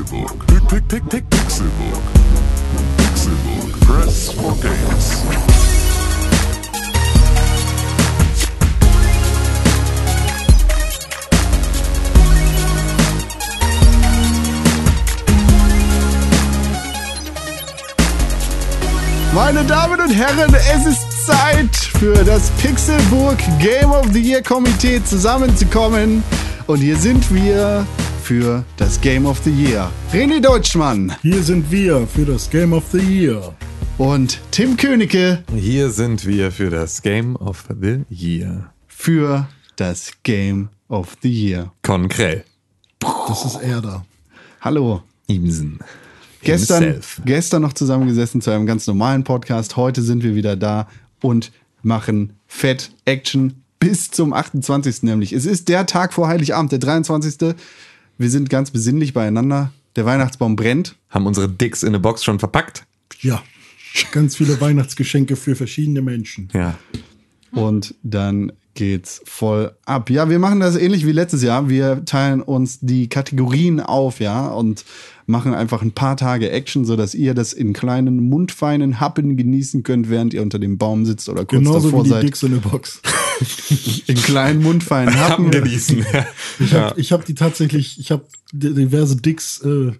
Pixelbook. Pick, pick, pick, Pixelbook. Pixelbook. Press for games. Meine Damen und Herren, es ist Zeit für das Pixelburg Game of the Year Komitee zusammenzukommen. Und hier sind wir für das Game of the Year. René Deutschmann Hier sind wir für das Game of the Year. und Tim Königke Hier sind wir für das Game of the Year. für das Game of the Year. Konkrell. Das ist er da. Hallo. Imsen. Gestern, Himself. gestern noch zusammengesessen zu einem ganz normalen Podcast. Heute sind wir wieder da und machen Fett Action bis zum 28. nämlich. Es ist der Tag vor Heiligabend, der 23. Wir sind ganz besinnlich beieinander. Der Weihnachtsbaum brennt. Haben unsere Dicks in eine Box schon verpackt? Ja. Ganz viele Weihnachtsgeschenke für verschiedene Menschen. Ja. Und dann geht's voll ab. Ja, wir machen das ähnlich wie letztes Jahr. Wir teilen uns die Kategorien auf, ja, und machen einfach ein paar Tage Action, sodass ihr das in kleinen, mundfeinen Happen genießen könnt, während ihr unter dem Baum sitzt oder kurz Genauso davor wie die seid. Dicks in der Box. In kleinen, mundfeinen Happen. Haben genießen. Ich habe ich hab die tatsächlich, ich habe diverse Dicks äh,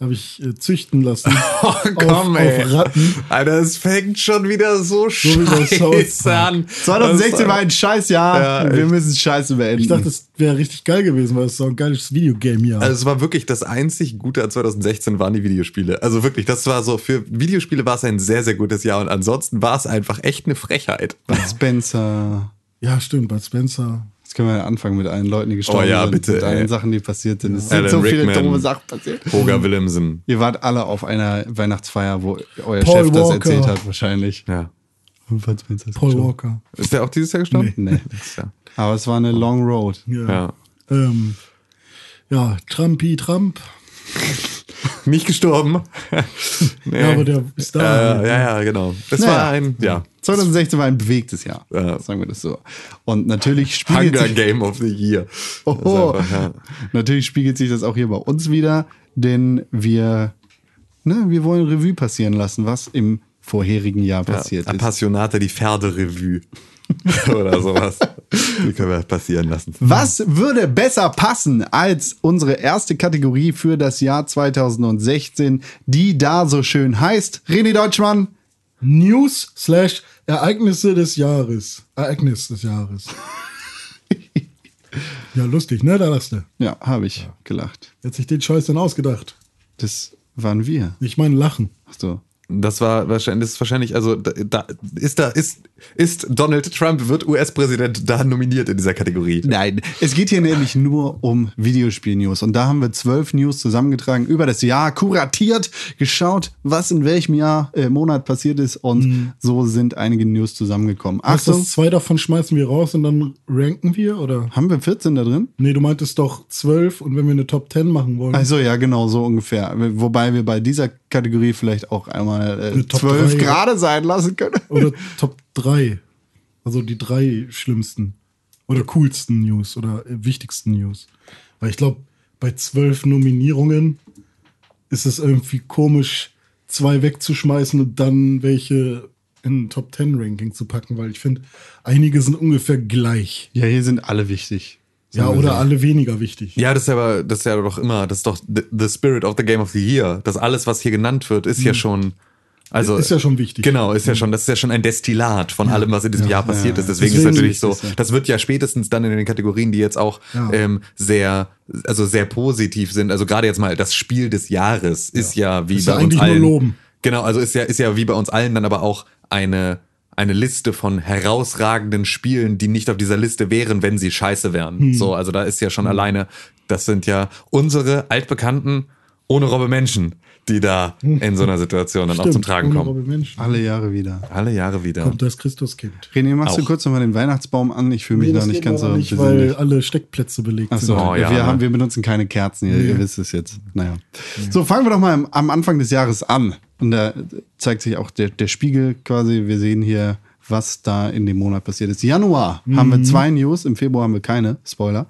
habe ich äh, züchten lassen. Oh, komm, auf, ey. auf Ratten. Alter, es fängt schon wieder so, South scheiße an. 2016 war ein Scheißjahr. Ja, wir müssen Scheiße beenden. Ich dachte, das wäre richtig geil gewesen, weil es so ein geiles Videogame-Jahr. Also es war wirklich das einzig Gute an 2016 waren die Videospiele. Also wirklich, das war so, für Videospiele war es ein sehr, sehr gutes Jahr und ansonsten war es einfach echt eine Frechheit. Bud Spencer. Ja, stimmt, Bud Spencer. Jetzt können wir ja anfangen mit allen Leuten, die gestorben Oh ja, sind. bitte, Mit allen ey. Sachen, die passiert sind. Es sind Alan so viele Rickman. dumme Sachen passiert. Roger Willemsen. Ihr wart alle auf einer Weihnachtsfeier, wo euer Paul Chef das Walker. erzählt hat, wahrscheinlich. Ja. Und Bud Spencer ist Paul gestorben. Walker. Ist der auch dieses Jahr gestorben? Nee. Letztes Jahr. Aber es war eine Long Road. Ja. Ja. Ähm, ja, Trumpy Trump. Nicht gestorben. nee. Ja, aber der ist da. Äh, ja, ja, genau. Es Naja. war ein, ja, 2016 war ein bewegtes Jahr, Ja. sagen wir das so. Und natürlich spiegelt Hunger sich, Game of the Year. oh, einfach, ja. natürlich spiegelt sich das auch hier bei uns wieder, denn wir, ne, wir wollen Revue passieren lassen, was im vorherigen Jahr passiert ja, ist. Appassionate die Pferderevue. Oder sowas. Die können wir passieren lassen. Was würde besser passen als unsere erste Kategorie für das Jahr 2016, die da so schön heißt? René Deutschmann, News slash Ereignisse des Jahres. Ereignis des Jahres. ja, lustig, ne? Da lachst du. Ja, habe ich gelacht. Wer hat sich den Scheiß denn ausgedacht? Das waren wir. Ich meine, lachen. Ach so. Das war wahrscheinlich, das ist wahrscheinlich, also da, ist da, ist, ist Donald Trump, wird US-Präsident da nominiert in dieser Kategorie. Nein, es geht hier nämlich nur um Videospiel-News. Und da haben wir zwölf News zusammengetragen, über das Jahr kuratiert, geschaut, was in welchem Jahr, äh, Monat passiert ist. Und so sind einige News zusammengekommen. Achso. Achtung, Das zwei davon schmeißen wir raus und dann ranken wir, oder? haben wir 14 da drin? Nee, du meintest doch zwölf und wenn wir eine Top 10 machen wollen. Also ja, genau, so ungefähr. Wobei wir bei dieser Kategorie vielleicht auch einmal äh, Top zwölf drei. gerade sein lassen können. Oder Top 3. Also die drei schlimmsten oder coolsten News oder äh, wichtigsten News. Weil ich glaube, bei zwölf Nominierungen ist es irgendwie komisch, zwei wegzuschmeißen und dann welche in Top 10 Ranking zu packen, weil ich finde, einige sind ungefähr gleich. Ja, hier sind alle wichtig. Ja, oder so. alle weniger wichtig. Ja, das ist ja aber, das ist ja doch immer, das ist doch the, the spirit of the game of the year. Das alles, was hier genannt wird, ist ja schon, also. Ist ja schon wichtig. Genau, ist ja schon, das ist ja schon ein Destillat von allem, was in diesem Jahr passiert ja. ist. Deswegen, Deswegen ist natürlich so, ja. das wird ja spätestens dann in den Kategorien, die jetzt auch Ja. ähm, sehr, also sehr positiv sind. Also gerade jetzt mal das Spiel des Jahres ist ja wie Ist bei ja uns eigentlich nur allen. loben. Genau, also ist ja, ist ja wie bei uns allen dann aber auch eine, eine Liste von herausragenden Spielen, die nicht auf dieser Liste wären, wenn sie scheiße wären. Hm. So, also da ist ja schon alleine, das sind ja unsere altbekannten ohne Robbe Menschen, die da in so einer Situation dann auch zum Tragen kommen. Alle Jahre wieder. Alle Jahre wieder. Kommt das Christuskind. René, machst du Auch. kurz nochmal den Weihnachtsbaum an? Ich fühle mich noch das nicht ganz so nicht, besinnlich. weil alle Steckplätze belegt Ach so, sind. Oh, ja, wir, haben, wir benutzen keine Kerzen hier, ihr wisst es jetzt. Naja. So, fangen wir doch mal am, am Anfang des Jahres an. Und da zeigt sich auch der, der Spiegel quasi. Wir sehen hier, was da in dem Monat passiert ist. Januar haben wir zwei News, im Februar haben wir keine. Spoiler.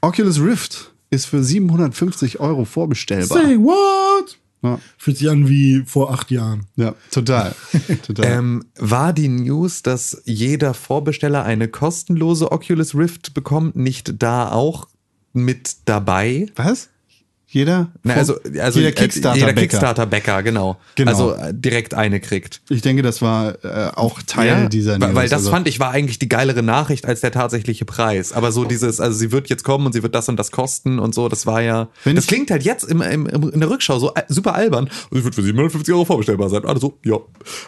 Oculus Rift ist für 750 Euro vorbestellbar. Say what? Ja, Fühlt sich an wie vor acht Jahren. ja total. total. Ähm, war die News, dass jeder Vorbesteller eine kostenlose Oculus Rift bekommt, nicht da auch mit dabei? Was? Jeder? Na, also, also jeder äh, Kickstarter. jeder Kickstarter-Bäcker, genau. Genau. Also äh, direkt eine kriegt. Ich denke, das war äh, auch Teil dieser weil, News. weil das also, fand ich war eigentlich die geilere Nachricht als der tatsächliche Preis. Aber so dieses, also sie wird jetzt kommen und sie wird das und das kosten und so, das war ja. Wenn das klingt halt jetzt im, im, im, in der Rückschau so äh, super albern. Und sie wird für 750 Euro vorbestellbar sein. Also, ja.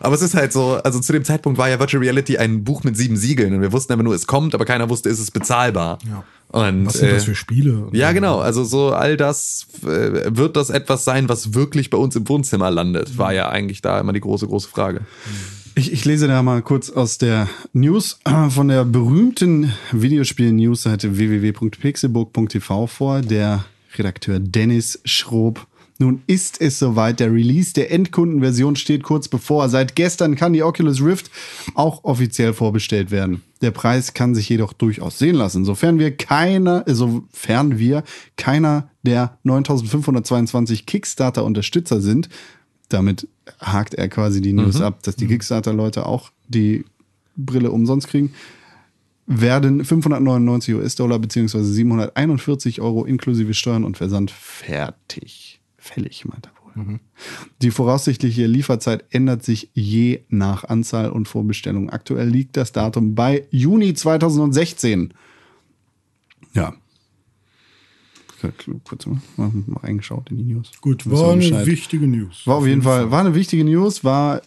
Aber es ist halt so, also zu dem Zeitpunkt war ja Virtual Reality ein Buch mit sieben Siegeln und wir wussten einfach nur, es kommt, aber keiner wusste, ist es bezahlbar. Ja. Und, Was sind das äh, für Spiele? ja, genau. Also so all das äh, wird das etwas sein, was wirklich bei uns im Wohnzimmer landet, war ja eigentlich da immer die große, große Frage. Ich, ich lese da mal kurz aus der News von der berühmten Videospiel-Newsseite www.pixelburg.tv vor. Der Redakteur Dennis Schrob. Nun ist es soweit. Der Release der Endkundenversion steht kurz bevor. Seit gestern kann die Oculus Rift auch offiziell vorbestellt werden. Der Preis kann sich jedoch durchaus sehen lassen, sofern wir keiner, äh, sofern wir keiner der 9522 Kickstarter-Unterstützer sind. Damit hakt er quasi die News ab, dass die Kickstarter-Leute auch die Brille umsonst kriegen. Werden 599 US-Dollar bzw. 741 Euro inklusive Steuern und Versand fertig. Fällig, meint er wohl. Die voraussichtliche Lieferzeit ändert sich je nach Anzahl und Vorbestellung. Aktuell liegt das Datum bei Juni 2016. Ja. Kurz mal, mal reingeschaut in die News. Gut, war eine wichtige News. War auf jeden Fall, war eine wichtige News, war,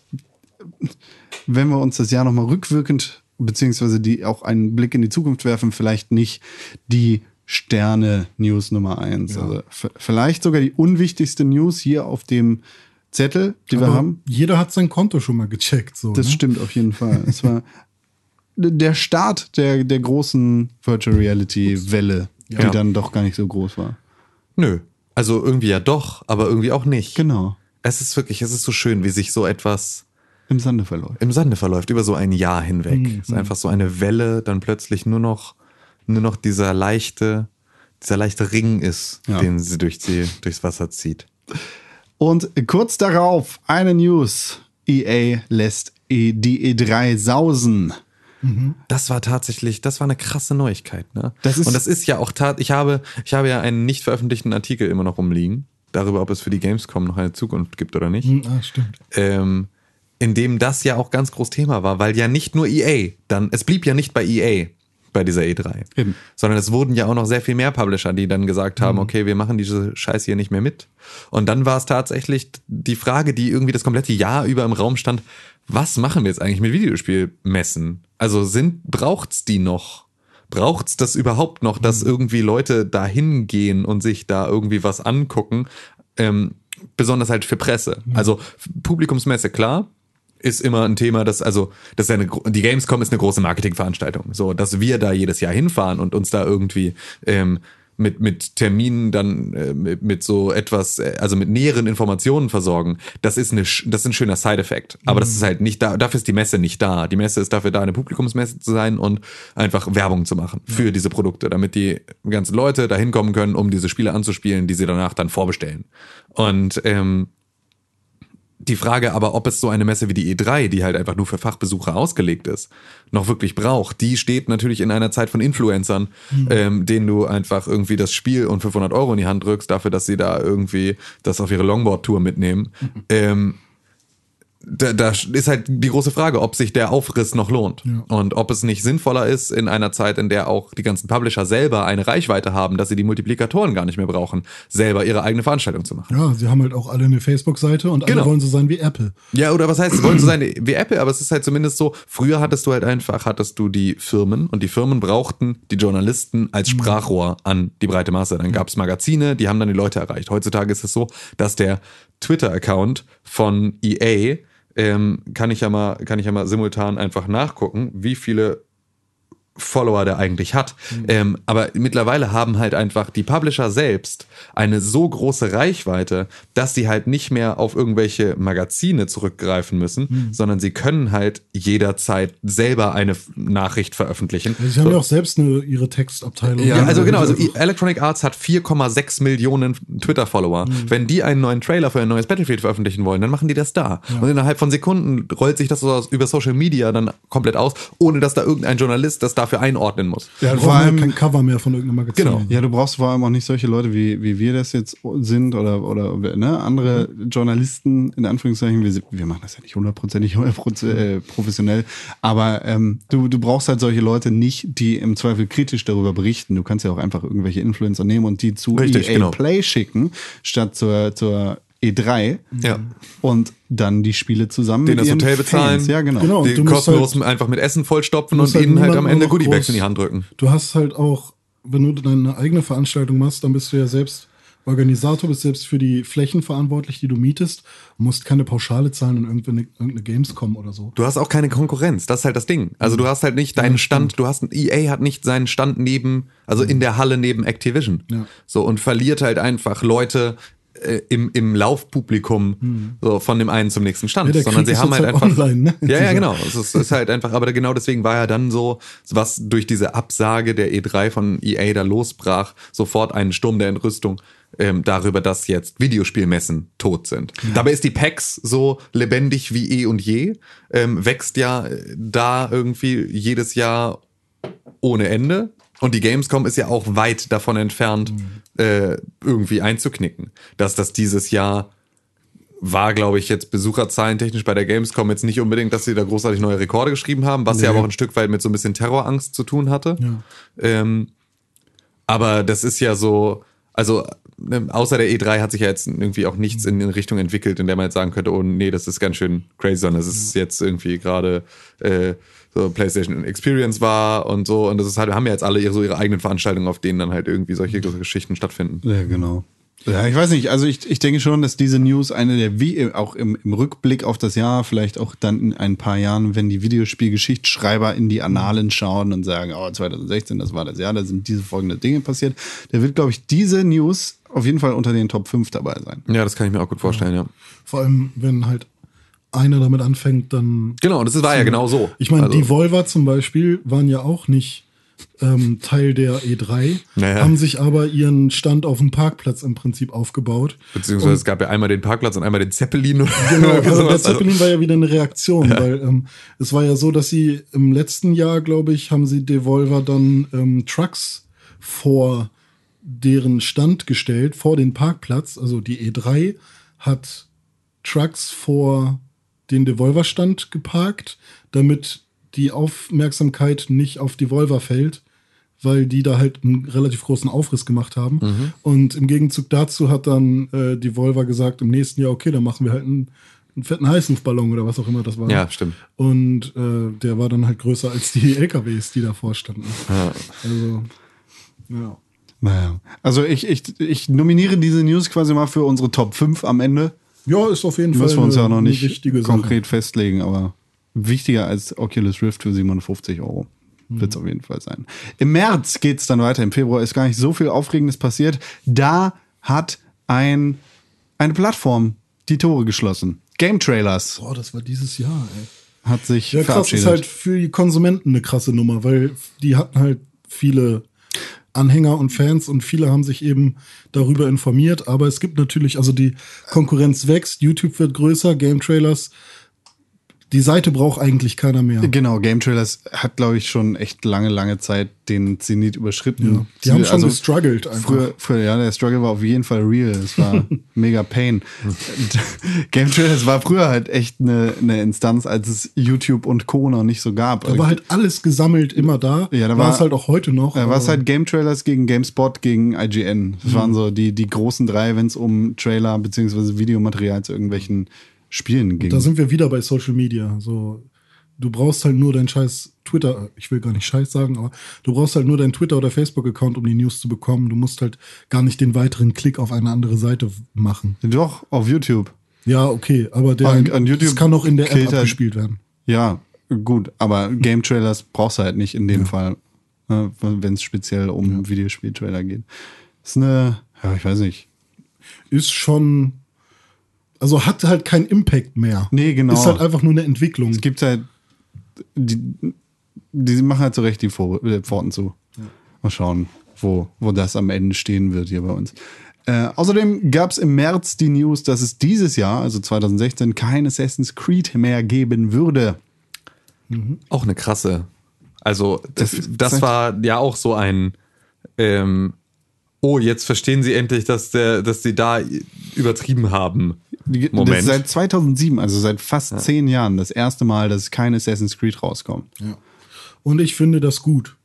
wenn wir uns das Jahr nochmal rückwirkend, beziehungsweise die auch einen Blick in die Zukunft werfen, vielleicht nicht die Sterne-News Nummer eins. Also f- vielleicht sogar die unwichtigste News hier auf dem Zettel, die wir Aber haben. Jeder hat sein Konto schon mal gecheckt. So, Das ne? stimmt auf jeden Fall. Es war der Start der, der großen Virtual Reality-Welle, die Ja. dann doch gar nicht so groß war. Nö. Also irgendwie ja doch, aber irgendwie auch nicht. Genau. Es ist wirklich, es ist so schön, wie sich so etwas Im Sande verläuft. im Sande verläuft, über so ein Jahr hinweg. Es ist einfach so eine Welle, dann plötzlich nur noch, nur noch dieser leichte, dieser leichte Ring ist, Ja. den sie durch die, durchs Wasser zieht. Und kurz darauf eine News. EA lässt E- die E3 sausen. Das war tatsächlich, das war eine krasse Neuigkeit, ne? Das ist- und das ist ja auch tat, ich habe, ich habe ja einen nicht veröffentlichten Artikel immer noch rumliegen, darüber, ob es für die Gamescom noch eine Zukunft gibt oder nicht. Hm, Ah, stimmt. ähm, in dem das ja auch ganz groß Thema war, weil ja nicht nur EA, dann, es blieb ja nicht bei EA bei dieser E3, Eben. sondern es wurden ja auch noch sehr viel mehr Publisher, die dann gesagt haben, okay, wir machen diese Scheiße hier nicht mehr mit. Und dann war es tatsächlich die Frage, die irgendwie das komplette Jahr über im Raum stand, was machen wir jetzt eigentlich mit Videospielmessen? Also sind, braucht's die noch? Braucht's das überhaupt noch, dass irgendwie Leute da hingehen und sich da irgendwie was angucken? Ähm, besonders halt für Presse. Also Publikumsmesse, klar, ist immer ein Thema, das also das ist ja eine, die Gamescom ist eine große Marketingveranstaltung, so dass wir da jedes Jahr hinfahren und uns da irgendwie ähm, mit mit Terminen dann äh, mit, mit so etwas äh, also mit näheren Informationen versorgen. Das ist eine das ist ein schöner Side-Effekt, aber das ist halt nicht da. Dafür ist die Messe nicht da. Die Messe ist dafür da, eine Publikumsmesse zu sein und einfach Werbung zu machen für diese Produkte, damit die ganzen Leute da hinkommen können, um diese Spiele anzuspielen, die sie danach dann vorbestellen. Und ähm, die Frage aber, ob es so eine Messe wie die E3, die halt einfach nur für Fachbesucher ausgelegt ist, noch wirklich braucht, die steht natürlich in einer Zeit von Influencern, ähm, denen du einfach irgendwie das Spiel und 500 Euro in die Hand drückst, dafür, dass sie da irgendwie das auf ihre Longboard-Tour mitnehmen. Ähm, da, da ist halt die große Frage, ob sich der Aufriss noch lohnt. Und ob es nicht sinnvoller ist, in einer Zeit, in der auch die ganzen Publisher selber eine Reichweite haben, dass sie die Multiplikatoren gar nicht mehr brauchen, selber ihre eigene Veranstaltung zu machen. Ja, sie haben halt auch alle eine Facebook-Seite und alle Genau. wollen so sein wie Apple. Ja, oder was heißt, sie wollen so sein wie Apple, aber es ist halt zumindest so, früher hattest du halt einfach, hattest du die Firmen und die Firmen brauchten die Journalisten als Sprachrohr an die breite Masse. Dann gab es Magazine, die haben dann die Leute erreicht. Heutzutage ist es so, dass der Twitter-Account von EA, ähm, kann ich ja mal, kann ich ja mal simultan einfach nachgucken, wie viele Follower der eigentlich hat. Ähm, aber mittlerweile haben halt einfach die Publisher selbst eine so große Reichweite, dass sie halt nicht mehr auf irgendwelche Magazine zurückgreifen müssen, sondern sie können halt jederzeit selber eine Nachricht veröffentlichen. Sie haben ja auch selbst eine, ihre Textabteilung. Ja, also genau, also Electronic Arts hat 4,6 Millionen Twitter-Follower. Wenn die einen neuen Trailer für ein neues Battlefield veröffentlichen wollen, dann machen die das da. Und innerhalb von Sekunden rollt sich das so über Social Media dann komplett aus, ohne dass da irgendein Journalist das dafür einordnen muss. Ja, Wir vor allem, kein Cover mehr von irgendeinem Magazin. Genau. ja, du brauchst vor allem auch nicht solche Leute, wie, wie wir das jetzt sind oder, oder ne, andere Journalisten, in Anführungszeichen. Wir, wir machen das ja nicht hundertprozentig 100% äh, professionell, aber ähm, du, du brauchst halt solche Leute nicht, die im Zweifel kritisch darüber berichten. Du kannst ja auch einfach irgendwelche Influencer nehmen und die zu Richtig, EA genau. Play schicken, statt zur, zur E3 Ja. und dann die Spiele zusammen Denen mit das ihren Hotel bezahlen. Fans. Ja, genau. Genau. Und Die du musst kostenlos halt- einfach mit Essen vollstopfen und ihnen halt am Ende Goodiebags groß- in die Hand drücken. Du hast halt auch, wenn du deine eigene Veranstaltung machst, dann bist du ja selbst Organisator, bist selbst für die Flächen verantwortlich, die du mietest, und musst keine Pauschale zahlen in irgendeine, irgendeine Gamescom oder so. Du hast auch keine Konkurrenz, das ist halt das Ding. Also du hast halt nicht deinen Stand, du hast EA hat nicht seinen Stand neben, also in der Halle neben Activision. Ja. So und verliert halt einfach Leute äh, im, im Laufpublikum so von dem einen zum nächsten Stand, Ja, der sondern sie haben halt einfach online, ne? Ja, ja, genau. Es ist, ist halt einfach, aber genau deswegen war ja dann so, was durch diese Absage der E3 von EA da losbrach, sofort einen Sturm der Entrüstung ähm, darüber, dass jetzt Videospielmessen tot sind. Dabei ist die PAX so lebendig wie eh und je, ähm, wächst ja da irgendwie jedes Jahr ohne Ende. Und die Gamescom ist ja auch weit davon entfernt, äh, irgendwie einzuknicken. Dass das dieses Jahr war, glaube ich, jetzt Besucherzahlen technisch bei der Gamescom jetzt nicht unbedingt, dass sie da großartig neue Rekorde geschrieben haben, was ja aber auch ein Stück weit mit so ein bisschen Terrorangst zu tun hatte. Ja. Ähm, aber das ist ja so, also ne, außer der E3 hat sich ja jetzt irgendwie auch nichts in, in Richtung entwickelt, in der man jetzt sagen könnte, oh nee, das ist ganz schön crazy, sondern es ist jetzt irgendwie gerade äh, so PlayStation Experience war und so und das ist halt, haben ja jetzt alle ihre, so ihre eigenen Veranstaltungen, auf denen dann halt irgendwie solche Geschichten stattfinden. Ja, genau. Ja, ich weiß nicht, also ich, ich denke schon, dass diese News eine der, wie auch im, im Rückblick auf das Jahr, vielleicht auch dann in ein paar Jahren, wenn die Videospielgeschichtsschreiber in die Annalen schauen und sagen, oh, 2016, das war das Jahr, da sind diese folgenden Dinge passiert, da wird, glaube ich, diese News auf jeden Fall unter den Top 5 dabei sein. Ja, das kann ich mir auch gut vorstellen, ja. Vor allem, wenn halt einer damit anfängt, dann. Genau, und das war ja genau so. Ich meine, Also- die Volva zum Beispiel waren ja auch nicht ähm, Teil der E3, Naja. haben sich aber ihren Stand auf dem Parkplatz im Prinzip aufgebaut. Beziehungsweise es gab ja einmal den Parkplatz und einmal den Zeppelin. Oder Genau, also der sowas. Zeppelin war ja wieder eine Reaktion, weil ähm, es war ja so, dass sie im letzten Jahr, glaube ich, haben sie Devolver dann ähm, Trucks vor deren Stand gestellt, vor den Parkplatz. Also die E3 hat Trucks vor den Devolver-Stand geparkt, damit die Aufmerksamkeit nicht auf Devolver fällt, weil die da halt einen relativ großen Aufriss gemacht haben. Und im Gegenzug dazu hat dann äh, Devolver gesagt, im nächsten Jahr, okay, dann machen wir halt einen, einen fetten Heißluftballon oder was auch immer das war. Ja, stimmt. Und äh, der war dann halt größer als die LKWs, die davor standen. Also, ja. Naja. Also ich, ich, ich nominiere diese News quasi mal für unsere Top 5 am Ende. Ja, ist auf jeden Fall Müssen wir uns ja noch nicht konkret festlegen, aber wichtiger als Oculus Rift für 57 Euro. Wird es auf jeden Fall sein. Im März geht es dann weiter. Im Februar ist gar nicht so viel Aufregendes passiert. Da hat ein, eine Plattform die Tore geschlossen. Game Trailers Boah, das war dieses Jahr, ey. hat sich Ja, krass verabschiedet. ist halt für die Konsumenten eine krasse Nummer, weil die hatten halt viele Anhänger und Fans und viele haben sich eben darüber informiert. Aber es gibt natürlich, also die Konkurrenz wächst, YouTube wird größer, Game Trailers. Die Seite braucht eigentlich keiner mehr. Genau, Game Trailers hat, glaube ich, schon echt lange, lange Zeit den Zenit überschritten. Ja, die haben schon Also gestruggelt einfach. Früher, früher, ja, der Struggle war auf jeden Fall real. Es war mega Pain. Game Trailers war früher halt echt eine, eine Instanz, als es YouTube und Co. noch nicht so gab. Da war halt alles gesammelt immer da. Ja, da war es halt auch heute noch. Da war es halt Game Trailers gegen GameSpot gegen IGN. Das waren so die, die großen drei, wenn es um Trailer beziehungsweise Videomaterial zu irgendwelchen Spielen ging. Da sind wir wieder bei Social Media. So, du brauchst halt nur dein scheiß Twitter, ich will gar nicht scheiß sagen, aber du brauchst halt nur dein Twitter- oder Facebook-Account, um die News zu bekommen. Du musst halt gar nicht den weiteren Klick auf eine andere Seite machen. Doch, auf YouTube. Ja, okay, aber der, An- an YouTube das kann auch in der App halt- abgespielt werden. Ja, gut, aber Game Trailers brauchst du halt nicht in dem Fall, ne, wenn es speziell um Videospieltrailer geht. Ist eine, ja, ich weiß nicht. Ist schon. Also hat halt keinen Impact mehr. Nee, genau. Ist halt einfach nur eine Entwicklung. Es gibt halt, die, die machen halt so recht die äh, Pforten zu. Mal schauen, wo, wo das am Ende stehen wird hier bei uns. Äh, außerdem gab es im März die News, dass es dieses Jahr, also 2016, kein Assassin's Creed mehr geben würde. Auch eine krasse. Also, das, Das- das war ja auch so ein, ähm, oh, jetzt verstehen sie endlich, dass, der, dass sie da übertrieben haben. Die- Das Moment. ist seit 2007, also seit fast zehn Jahren, das erste Mal, dass kein Assassin's Creed rauskommt. Ja. Und ich finde das gut.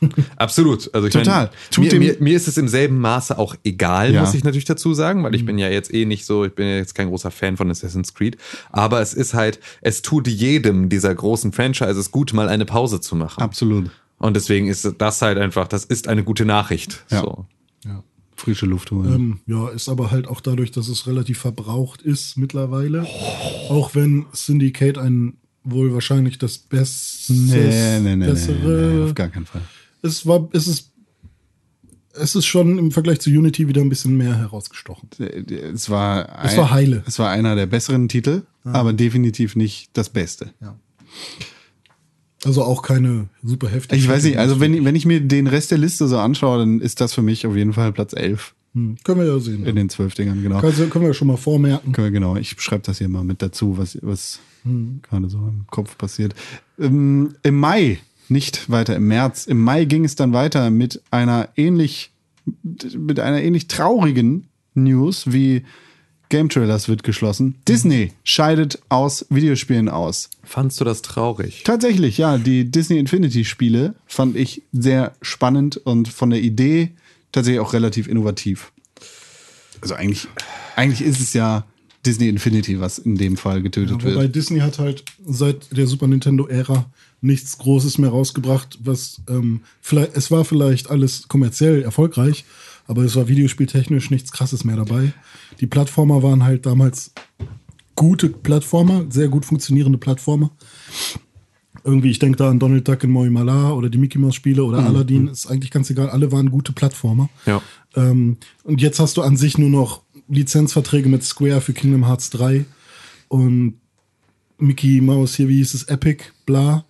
Absolut. Also ich Total. Mein, Tut mir, mir, mir ist es im selben Maße auch egal, Ja. muss ich natürlich dazu sagen, weil ich bin ja jetzt eh nicht so, ich bin ja jetzt kein großer Fan von Assassin's Creed. Aber es ist halt, es tut jedem dieser großen Franchises gut, mal eine Pause zu machen. Absolut. Und deswegen ist das halt einfach, das ist eine gute Nachricht. Ja. So. Ja. Frische Luft holen. Ähm, ja, ist aber halt auch dadurch, dass es relativ verbraucht ist mittlerweile. Auch wenn Syndicate ein wohl wahrscheinlich das beste, nee, nee, nee, bessere. nee, auf gar keinen Fall. es war, es ist, es ist schon im Vergleich zu Unity wieder ein bisschen mehr herausgestochen. Es war, Es war heile. Es war einer der besseren Titel, aber definitiv nicht das Beste. Also auch keine super heftige. Ich weiß nicht, also wenn, wenn ich mir den Rest der Liste so anschaue, dann ist das für mich auf jeden Fall Platz 11 Hm, können wir ja sehen. in den zwölf Dingern, genau. Also können wir schon mal vormerken. Können wir, genau, ich schreibe das hier mal mit dazu, was, was Hm. gerade so im Kopf passiert. Ähm, Im Mai, nicht weiter im März, im Mai ging es dann weiter mit einer ähnlich, mit einer ähnlich traurigen News wie Game Trailers wird geschlossen. Disney scheidet aus Videospielen aus. Fandst du das traurig? Tatsächlich, ja, die Disney Infinity Spiele fand ich sehr spannend und von der Idee tatsächlich auch relativ innovativ. Also eigentlich, eigentlich ist es ja Disney Infinity, was in dem Fall getötet Wobei wird. Disney hat halt seit der Super Nintendo-Ära nichts Großes mehr rausgebracht, was ähm, vielleicht, es war vielleicht alles kommerziell erfolgreich, aber es war videospieltechnisch nichts krasses mehr dabei. Die Plattformer waren halt damals gute Plattformer, sehr gut funktionierende Plattformer. Irgendwie, ich denke da an Donald Duck in Moi Mala oder die Mickey Mouse Spiele oder Aladdin, ist eigentlich ganz egal, alle waren gute Plattformer. Ja. Ähm, und jetzt hast du an sich nur noch Lizenzverträge mit Square für Kingdom Hearts 3 und Mickey Mouse hier, wie hieß es, Epic, bla,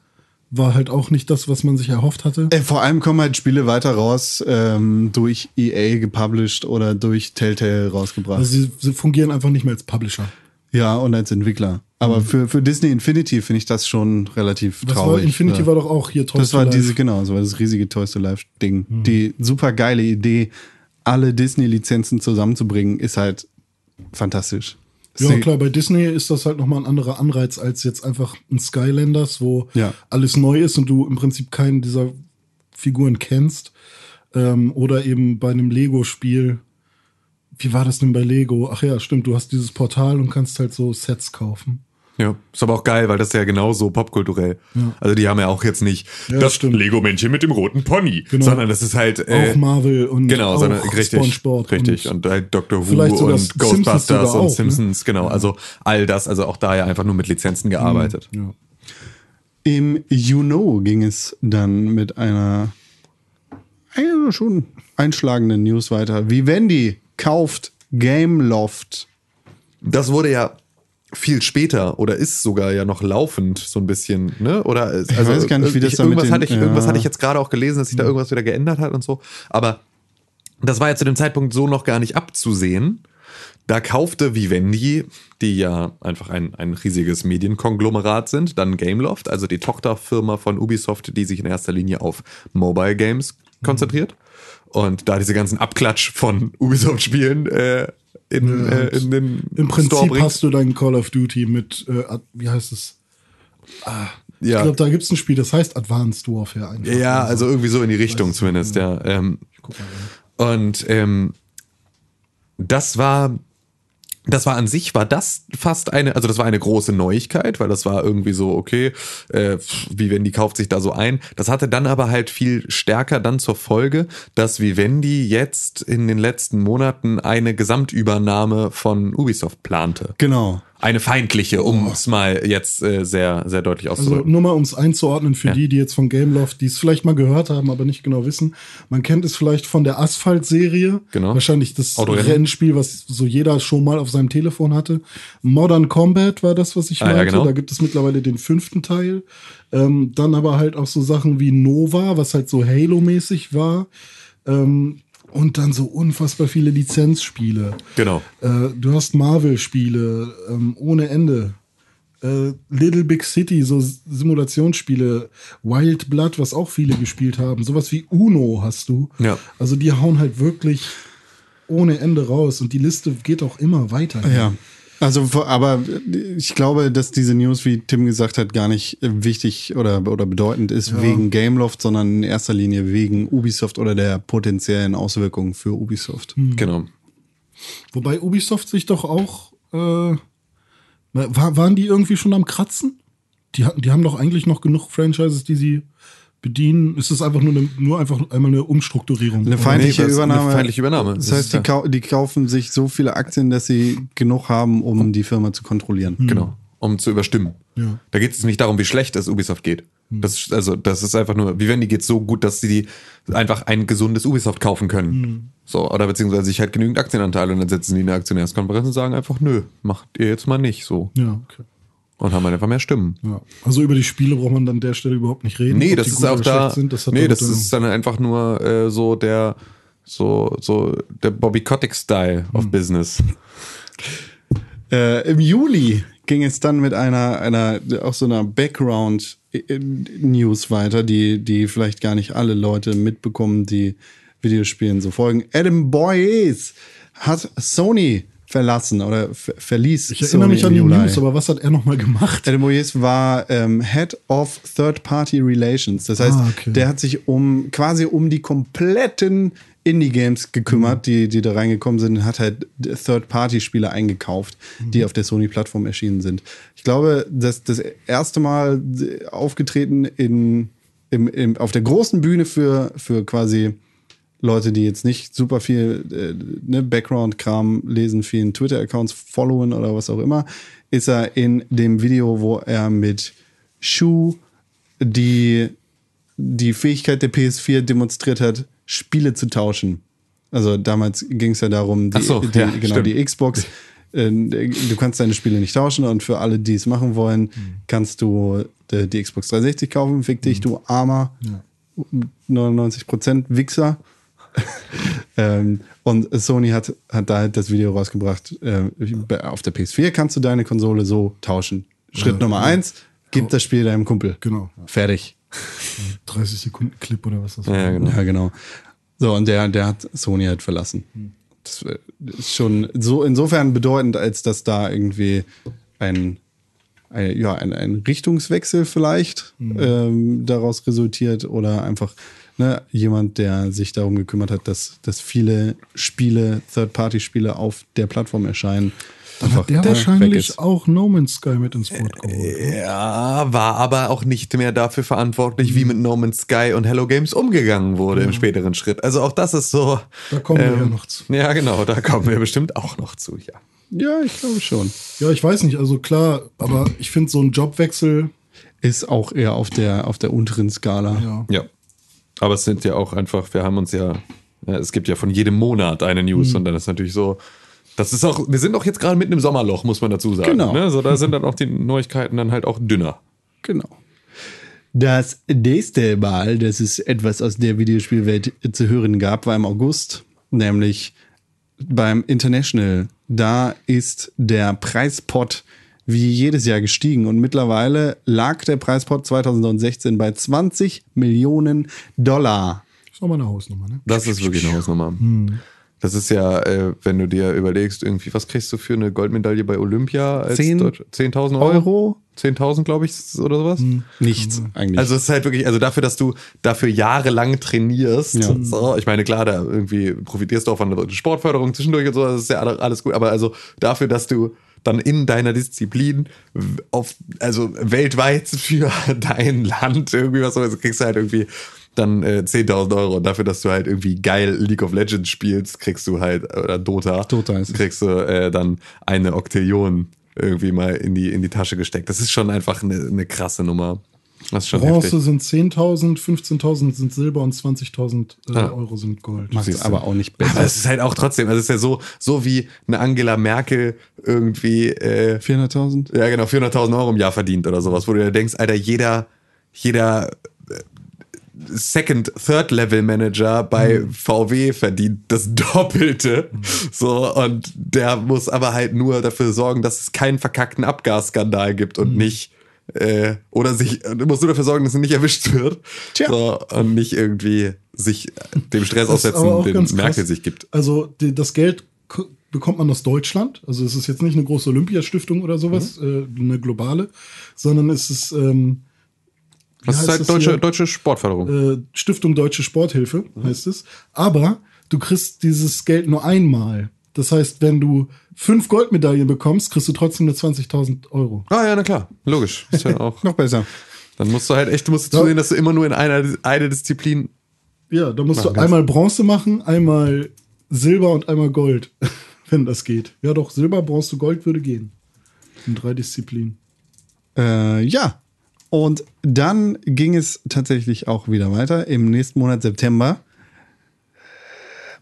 war halt auch nicht das, was man sich erhofft hatte. Äh, vor allem kommen halt Spiele weiter raus, ähm, durch EA gepublished oder durch Telltale rausgebracht. Also sie, sie fungieren einfach nicht mehr als Publisher. ja, und als Entwickler. Aber für, für Disney Infinity finde ich das schon relativ Das traurig. war, Infinity ja. war doch auch hier Toys Das to war Life. diese, genau, das war das riesige Toys to Life Ding. Mhm. Die super geile Idee, alle Disney-Lizenzen zusammenzubringen, ist halt fantastisch. Ja, klar, bei Disney ist das halt nochmal ein anderer Anreiz als jetzt einfach ein Skylanders, wo Ja. alles neu ist und du im Prinzip keinen dieser Figuren kennst. Ähm, oder eben bei einem Lego-Spiel. Wie war das denn bei Lego? Ach ja, stimmt, du hast dieses Portal und kannst halt so Sets kaufen. Ja, ist aber auch geil, weil das ist ja genauso popkulturell. Also die haben ja auch jetzt nicht Ja, das. Lego-Männchen mit dem roten Pony, Genau. sondern das ist halt äh, auch Marvel und genau, auch sondern richtig, SpongeBob richtig und, halt Dr. Who und Simpsons Ghostbusters und auch, ne? Simpsons, genau, also all das, also auch da ja einfach nur mit Lizenzen gearbeitet. Ja. Im Juno ging es dann mit einer äh, schon einschlagenden News weiter. Vivendi kauft Gameloft. Das wurde ja viel später oder ist sogar ja noch laufend so ein bisschen, ne? Oder also weiß gar nicht, wie das ich, irgendwas den- hatte ich ja. irgendwas hatte ich jetzt gerade auch gelesen, dass sich da irgendwas wieder geändert hat und so, aber das war ja zu dem Zeitpunkt so noch gar nicht abzusehen. Da kaufte Vivendi, die ja einfach ein, ein riesiges Medienkonglomerat sind, dann Gameloft, also die Tochterfirma von Ubisoft, die sich in erster Linie auf Mobile Games konzentriert. Und da diese ganzen Abklatsch von Ubisoft-Spielen äh, in, Ja, äh, in den Im Prinzip Store bringt. hast du dein Call of Duty mit, äh, wie heißt es? Ich Ja. glaube, da gibt es ein Spiel, das heißt Advanced Warfare einfach. Ja, also irgendwie so in die Richtung zumindest, ja. Ähm, und ähm, das war, das war an sich, war das fast eine, also das war eine große Neuigkeit, weil das war irgendwie so, okay, äh, Vivendi kauft sich da so ein. Das hatte dann aber halt viel stärker dann zur Folge, dass Vivendi jetzt in den letzten Monaten eine Gesamtübernahme von Ubisoft plante. Genau. Eine feindliche, um es mal jetzt äh, sehr, sehr deutlich Also auszudrücken. nur mal, um es einzuordnen für die, die jetzt von Gameloft, die es vielleicht mal gehört haben, aber nicht genau wissen. Man kennt es vielleicht von der Asphalt-Serie. Genau. Wahrscheinlich das Autorennen. Rennspiel, was so jeder schon mal auf seinem Telefon hatte. Modern Combat war das, was ich Ah, ja, meinte. genau. Da gibt es mittlerweile den fünften Teil. Ähm, dann aber halt auch so Sachen wie Nova, was halt so Halo-mäßig war. Ähm, und dann so unfassbar viele Lizenzspiele. Genau. Äh, du hast Marvel-Spiele ähm, ohne Ende. Äh, Little Big City, so Simulationsspiele. Wild Blood, was auch viele gespielt haben. Sowas wie Uno hast du. Ja. Also die hauen halt wirklich ohne Ende raus. Und die Liste geht auch immer weiter. Ja. Also, aber ich glaube, dass diese News, wie Tim gesagt hat, gar nicht wichtig oder, oder bedeutend ist wegen Gameloft, sondern in erster Linie wegen Ubisoft oder der potenziellen Auswirkungen für Ubisoft. Genau. Wobei Ubisoft sich doch auch. Äh, war, waren die irgendwie schon am Kratzen? Die, die haben doch eigentlich noch genug Franchises, die sie bedienen. Ist es einfach nur, eine, nur einfach einmal eine Umstrukturierung? Eine feindliche Nee, das ist eine Übernahme. feindliche Übernahme. Das heißt, die, kau die kaufen sich so viele Aktien, dass sie genug haben, um die Firma zu kontrollieren. Genau. Um zu überstimmen. Ja. Da geht es nicht darum, wie schlecht es Ubisoft geht. Das ist, also, das ist einfach nur, wie wenn die geht so gut, dass sie die einfach ein gesundes Ubisoft kaufen können. So, oder beziehungsweise sich halt genügend Aktienanteile und dann setzen die in eine Aktionärskonferenz und sagen einfach, nö, macht ihr jetzt mal nicht so. Ja, okay. Und haben halt einfach mehr Stimmen. Ja. Also über die Spiele braucht man dann an der Stelle überhaupt nicht reden. Nee, das ist auch da. Sind, das nee, das ist dann einfach nur äh, so der so so der Bobby Kotick Style of Business. Äh, Im Juli ging es dann mit einer, einer auch so einer Background-News weiter, die, die vielleicht gar nicht alle Leute mitbekommen, die Videospielen so folgen. Adam Boyes hat Sony verlassen oder ver verließ Ich erinnere Sony mich an die Juli. News, aber was hat er nochmal gemacht? Adam Boyes war ähm, Head of Third-Party Relations. Das heißt, Ah, okay. der hat sich um quasi um die kompletten Indie-Games gekümmert, Mhm. die, die da reingekommen sind, und hat halt Third-Party-Spiele eingekauft, Mhm. die auf der Sony-Plattform erschienen sind. Ich glaube, das das erste Mal aufgetreten in, im, im, auf der großen Bühne für, für quasi Leute, die jetzt nicht super viel äh, ne, Background-Kram lesen, vielen Twitter-Accounts followen oder was auch immer, ist er in dem Video, wo er mit Shu die, die Fähigkeit der PS4 demonstriert hat, Spiele zu tauschen. Also damals ging es ja darum, die, so, die, ja, genau, stimmt. die Xbox. äh, Du kannst deine Spiele nicht tauschen und für alle, die es machen wollen, kannst du äh, die Xbox 360 kaufen. Fick dich, du armer 99% Wichser. ähm, und Sony hat, hat da halt das Video rausgebracht. Äh, auf der PS4 kannst du deine Konsole so tauschen. Schritt Ja, Nummer ja. eins, gib das Spiel deinem Kumpel. Genau. Fertig. 30 Sekunden Clip oder was das Ja, war. ja, genau. Ja, genau. So, und der, der hat Sony halt verlassen. Das äh, ist schon so insofern bedeutend, als dass da irgendwie ein, ein, ja, ein, ein Richtungswechsel vielleicht ähm, daraus resultiert oder einfach ne, jemand, der sich darum gekümmert hat, dass, dass viele Spiele, Third-Party-Spiele auf der Plattform erscheinen. Dann hat der äh, weg wahrscheinlich ist. auch No Man's Sky mit ins Boot geholt. Ja, war aber auch nicht mehr dafür verantwortlich, wie mit No Man's Sky und Hello Games umgegangen wurde im späteren Schritt. Also auch das ist so. Da kommen wir ja noch zu. Ja, genau, da kommen wir bestimmt auch noch zu, ja. Ja, ich glaube schon. Ja, ich weiß nicht, also klar, aber ich finde so ein Jobwechsel, Ist auch eher auf der, auf der unteren Skala. ja. Ja. Aber es sind ja auch einfach, wir haben uns ja, ja es gibt ja von jedem Monat eine News und dann ist natürlich so, das ist auch, wir sind auch jetzt gerade mitten im Sommerloch, muss man dazu sagen. Genau. Ne? So, da sind dann auch die Neuigkeiten dann halt auch dünner. Genau. Das nächste Mal, dass es etwas aus der Videospielwelt zu hören gab, war im August, nämlich beim International. Da ist der Preispot wie jedes Jahr gestiegen und mittlerweile lag der Preispot 2016 bei 20 Millionen Dollar. Ist auch mal eine Hausnummer, ne? Das ist wirklich eine Hausnummer. Das ist ja, äh, wenn du dir überlegst, irgendwie, was kriegst du für eine Goldmedaille bei Olympia? Als Zehn Deutsch- 10.000 Euro? Euro? 10.000, glaube ich, oder sowas. Nichts eigentlich. Also es ist halt wirklich, also dafür, dass du dafür jahrelang trainierst, Ja. so, ich meine, klar, da irgendwie profitierst du auch von der Sportförderung zwischendurch und so, das ist ja alle- alles gut, aber also dafür, dass du dann in deiner Disziplin auf, also weltweit für dein Land irgendwie was, also kriegst du halt irgendwie dann äh, 10.000 Euro und dafür, dass du halt irgendwie geil League of Legends spielst, kriegst du halt, oder Dota, Dota ist kriegst du äh, dann eine Oktillion irgendwie mal in die, in die Tasche gesteckt. Das ist schon einfach eine, eine krasse Nummer. Das ist schon Bronze heftig. sind 10.000, 15.000 sind Silber und 20.000 äh, Ah. Euro sind Gold. Macht es aber auch nicht Aber besser. es ist halt auch trotzdem, also es ist ja so, so wie eine Angela Merkel irgendwie, äh, 400.000? ja genau, 400.000 Euro im Jahr verdient oder sowas, wo du dir denkst, Alter, jeder, jeder Second, Third Level Manager bei VW verdient das Doppelte. So, und der muss aber halt nur dafür sorgen, dass es keinen verkackten Abgasskandal gibt und nicht, äh, oder sich, du musst nur dafür sorgen, dass er nicht erwischt wird. Tja. So, und nicht irgendwie sich dem Stress aussetzen, den. Merkel sich gibt. Also die, das Geld bekommt man aus Deutschland. Also es ist jetzt nicht eine große Olympiastiftung oder sowas, Mhm. äh, eine globale, sondern es ist ähm, wie Das ist heißt halt deutsche, hier? deutsche Sportförderung. äh, Stiftung Deutsche Sporthilfe, heißt es. Aber du kriegst dieses Geld nur einmal. Das heißt, wenn du fünf Goldmedaillen bekommst, kriegst du trotzdem nur 20.000 Euro. Ah ja, na klar, logisch. Ist ja auch. Noch besser. Dann musst du halt echt, du musst Ja. zusehen, dass du immer nur in einer eine Disziplin. Ja, da musst du einmal Bronze machen, einmal Silber und einmal Gold, wenn das geht. Ja, doch, Silber, Bronze, Gold würde gehen. In drei Disziplinen. Äh, ja. Und dann ging es tatsächlich auch wieder weiter. Im nächsten Monat September.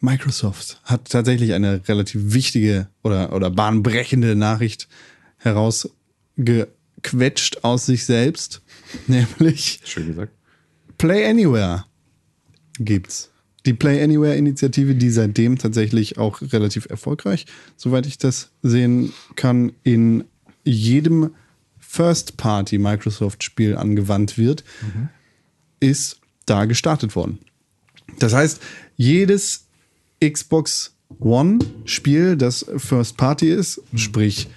Microsoft hat tatsächlich eine relativ wichtige oder, oder bahnbrechende Nachricht herausgequetscht aus sich selbst. Nämlich Schön gesagt. Play Anywhere gibt's. Die Play Anywhere-Initiative, die seitdem tatsächlich auch relativ erfolgreich, soweit ich das sehen kann, in jedem First-Party Microsoft-Spiel angewandt wird, ist da gestartet worden. Das heißt, jedes Xbox One-Spiel, das First Party ist, sprich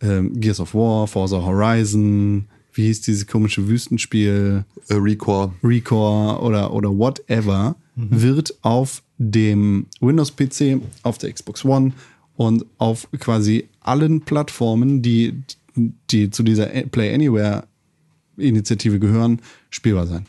ähm, Gears of War, Forza Horizon, wie hieß dieses komische Wüstenspiel, Äh, Recore. Recore oder, oder whatever, wird auf dem Windows-PC, auf der Xbox One und auf quasi allen Plattformen, die, die zu dieser Play Anywhere-Initiative gehören, spielbar sein.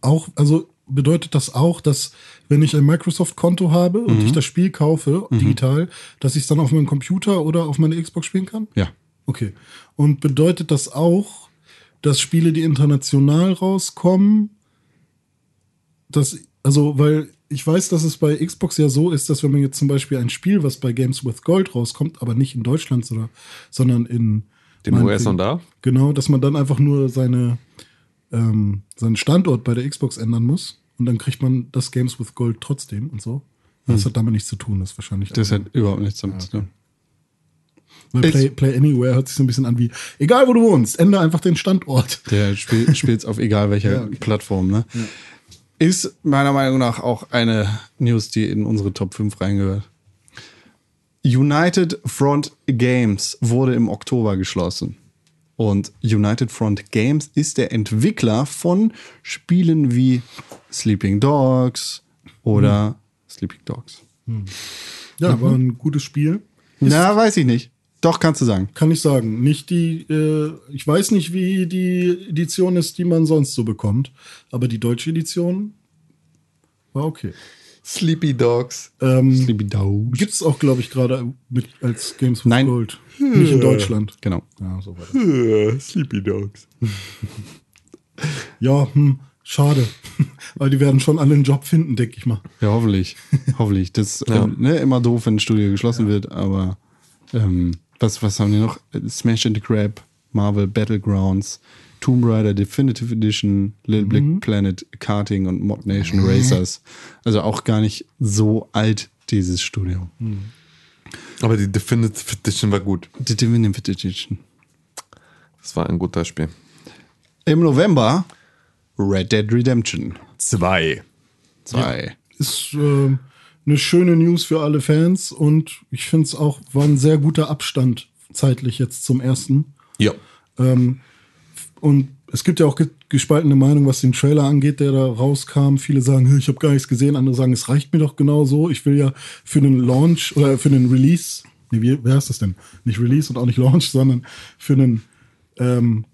Auch, also bedeutet das auch, dass wenn ich ein Microsoft-Konto habe und ich das Spiel kaufe, digital, dass ich es dann auf meinem Computer oder auf meine Xbox spielen kann? Ja. Okay. Und bedeutet das auch, dass Spiele, die international rauskommen, dass, also, weil ich weiß, dass es bei Xbox ja so ist, dass wenn man jetzt zum Beispiel ein Spiel, was bei Games with Gold rauskommt, aber nicht in Deutschland, sondern, in Den US und da? Genau, dass man dann einfach nur seine, ähm, seinen Standort bei der Xbox ändern muss und dann kriegt man das Games with Gold trotzdem und so. Das hat damit nichts zu tun, das ist wahrscheinlich. Das hat überhaupt nichts damit zu tun. Weil Play, Play Anywhere hört sich so ein bisschen an wie, egal wo du wohnst, ändere einfach den Standort. Der spielt spielt's auf egal welcher Ja, okay. Plattform. Ne? Ist meiner Meinung nach auch eine News, die in unsere Top 5 reingehört. United Front Games wurde im Oktober geschlossen. Und United Front Games ist der Entwickler von Spielen wie Sleeping Dogs oder Sleeping Dogs. Ja, war ein gutes Spiel. Na, weiß ich nicht. Doch, kannst du sagen. Kann ich sagen. Nicht die, äh, ich weiß nicht, wie die Edition ist, die man sonst so bekommt, aber die deutsche Edition war okay. Sleepy Dogs. Ähm, Sleepy Dogs. Gibt es auch, glaube ich, gerade als Games with Nein. Gold. Nicht in Deutschland. Genau. Ja, so. Sleepy Dogs. Ja, hm, schade. Weil die werden schon alle einen Job finden, denke ich mal. Ja, hoffentlich. hoffentlich. Das Ja. ähm, ne, immer doof, wenn ein Studio geschlossen wird, aber ähm, was, was haben die noch? Smash and the Crab, Marvel Battlegrounds, Tomb Raider Definitive Edition, Little Big Planet Karting und Mod Nation Racers. Also auch gar nicht so alt, dieses Studio. Aber die Definitive Edition war gut. Die Definitive Edition. Das war ein guter Spiel. Im November Red Dead Redemption Zwei. 2. Ist äh, eine schöne News für alle Fans und ich finde es auch, war ein sehr guter Abstand zeitlich jetzt zum ersten. Ja. Ähm, und es gibt ja auch ge gespaltene Meinung, was den Trailer angeht, der da rauskam. Viele sagen, "Hm, ich habe gar nichts gesehen. Andere sagen, es reicht mir doch genau so. Ich will ja für den Launch oder für den Release, nee, wie, wer heißt das denn? Nicht Release und auch nicht Launch, sondern für einen, ähm,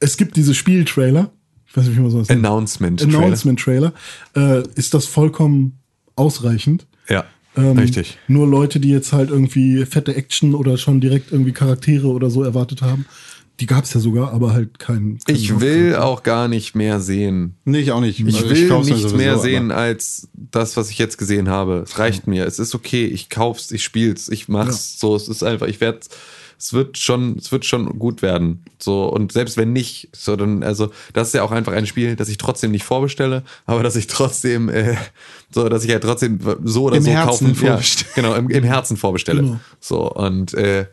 es gibt diese Spieltrailer. Ich weiß nicht, wie man sowas nennt. Announcement. Announcement-Trailer. Äh, ist das vollkommen ausreichend. Ja. Ähm, Richtig. Nur Leute, die jetzt halt irgendwie fette Action oder schon direkt irgendwie Charaktere oder so erwartet haben. Die gab es ja sogar, aber halt kein. kein Ich will auch gar nicht mehr sehen. Nee, ich auch nicht. Ich Also will mir nichts sowieso, mehr aber- sehen als das, was ich jetzt gesehen habe. Es reicht mir. Es ist okay. Ich kauf's, ich spiel's, ich mach's. So, es ist einfach, ich werde es wird schon, es wird schon gut werden. So, und selbst wenn nicht, so dann, also, das ist ja auch einfach ein Spiel, das ich trotzdem nicht vorbestelle, aber dass ich trotzdem, äh, so, dass ich ja trotzdem so oder Im so Herzen kaufen, ja, vorbestelle. genau, im, im Herzen vorbestelle. Genau. So, und, äh,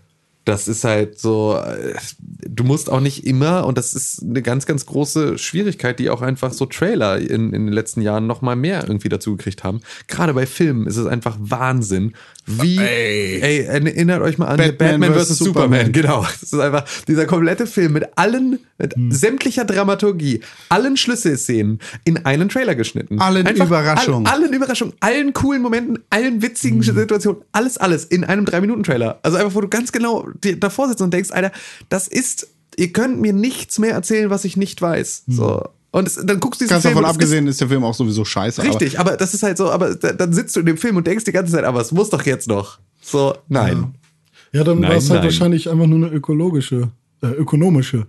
das ist halt so, äh, du musst auch nicht immer, und das ist eine ganz, ganz große Schwierigkeit, die auch einfach so Trailer in, in den letzten Jahren noch mal mehr irgendwie dazu gekriegt haben. Gerade bei Filmen ist es einfach Wahnsinn, wie, ey, erinnert euch mal an Batman Batman, vs. Superman. Superman. Genau. Das ist einfach dieser komplette Film mit allen, mit Hm. sämtlicher Dramaturgie, allen Schlüsselszenen in einen Trailer geschnitten. Allen Überraschungen. All, allen Überraschungen, allen coolen Momenten, allen Hm. witzigen Situationen, alles, alles in einem 3-Minuten-Trailer. Also einfach, wo du ganz genau davor sitzt und denkst, Alter, das ist, ihr könnt mir nichts mehr erzählen, was ich nicht weiß. So. Und es, dann guckst du diesen. Ganz Film davon und es ist- abgesehen ist der Film auch sowieso scheiße. Richtig, aber, das ist halt so, aber da- dann sitzt du in dem Film und denkst die ganze Zeit, aber es muss doch jetzt noch. So, nein. Ja, dann Nein, war es halt nein. wahrscheinlich einfach nur eine ökologische, äh, ökonomische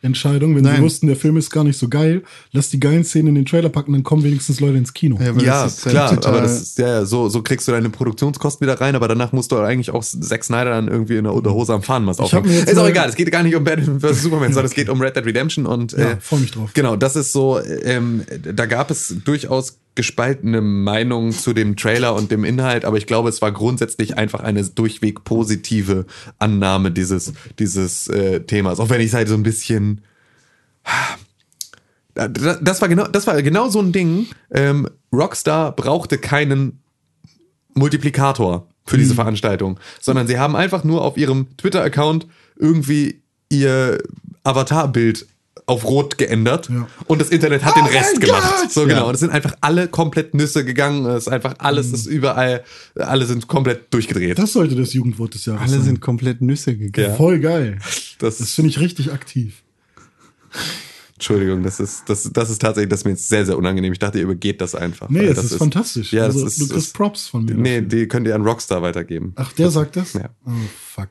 Entscheidung. Wenn sie Nein. wussten, der Film ist gar nicht so geil, lass die geilen Szenen in den Trailer packen, dann kommen wenigstens Leute ins Kino. Ja, Ja, das ist halt klar, total- aber das ist, ja, ja, so, so kriegst du deine Produktionskosten wieder rein, aber danach musst du eigentlich auch Zack Snyder dann irgendwie in der Unterhose am Fahnenmast aufhängen. Ist auch egal, es geht gar nicht um Batman vs. Superman, sondern es geht um Red Dead Redemption und Ja, äh, freu mich drauf. Genau, das ist so, ähm, da gab es durchaus gespaltene Meinungen zu dem Trailer und dem Inhalt, aber ich glaube, es war grundsätzlich einfach eine durchweg positive Annahme dieses, dieses äh, Themas. Auch wenn ich es halt so ein bisschen da- das war genau, das war genau so ein Ding. Ähm, Rockstar brauchte keinen Multiplikator für Mhm. diese Veranstaltung, sondern sie haben einfach nur auf ihrem Twitter-Account irgendwie ihr Avatarbild auf rot geändert Ja. und das Internet hat den Rest gemacht. Gott! So genau. Ja. Und es sind einfach alle komplett Nüsse gegangen. Es ist einfach Mhm. alles ist überall, alle sind komplett durchgedreht. Das sollte das Jugendwort des Jahres Alle sein. sind komplett Nüsse gegangen. Ja. Voll geil. das, Das finde ich richtig aktiv. Entschuldigung, das ist, das, das ist tatsächlich, das ist mir jetzt sehr, sehr unangenehm. Ich dachte, ihr übergeht das einfach. Nee, es das ist, fantastisch. Ja, also, das ist, du kriegst ist Props von mir. Nee, dafür. die könnt ihr an Rockstar weitergeben. Ach, der sagt das? Ja. Oh, fuck.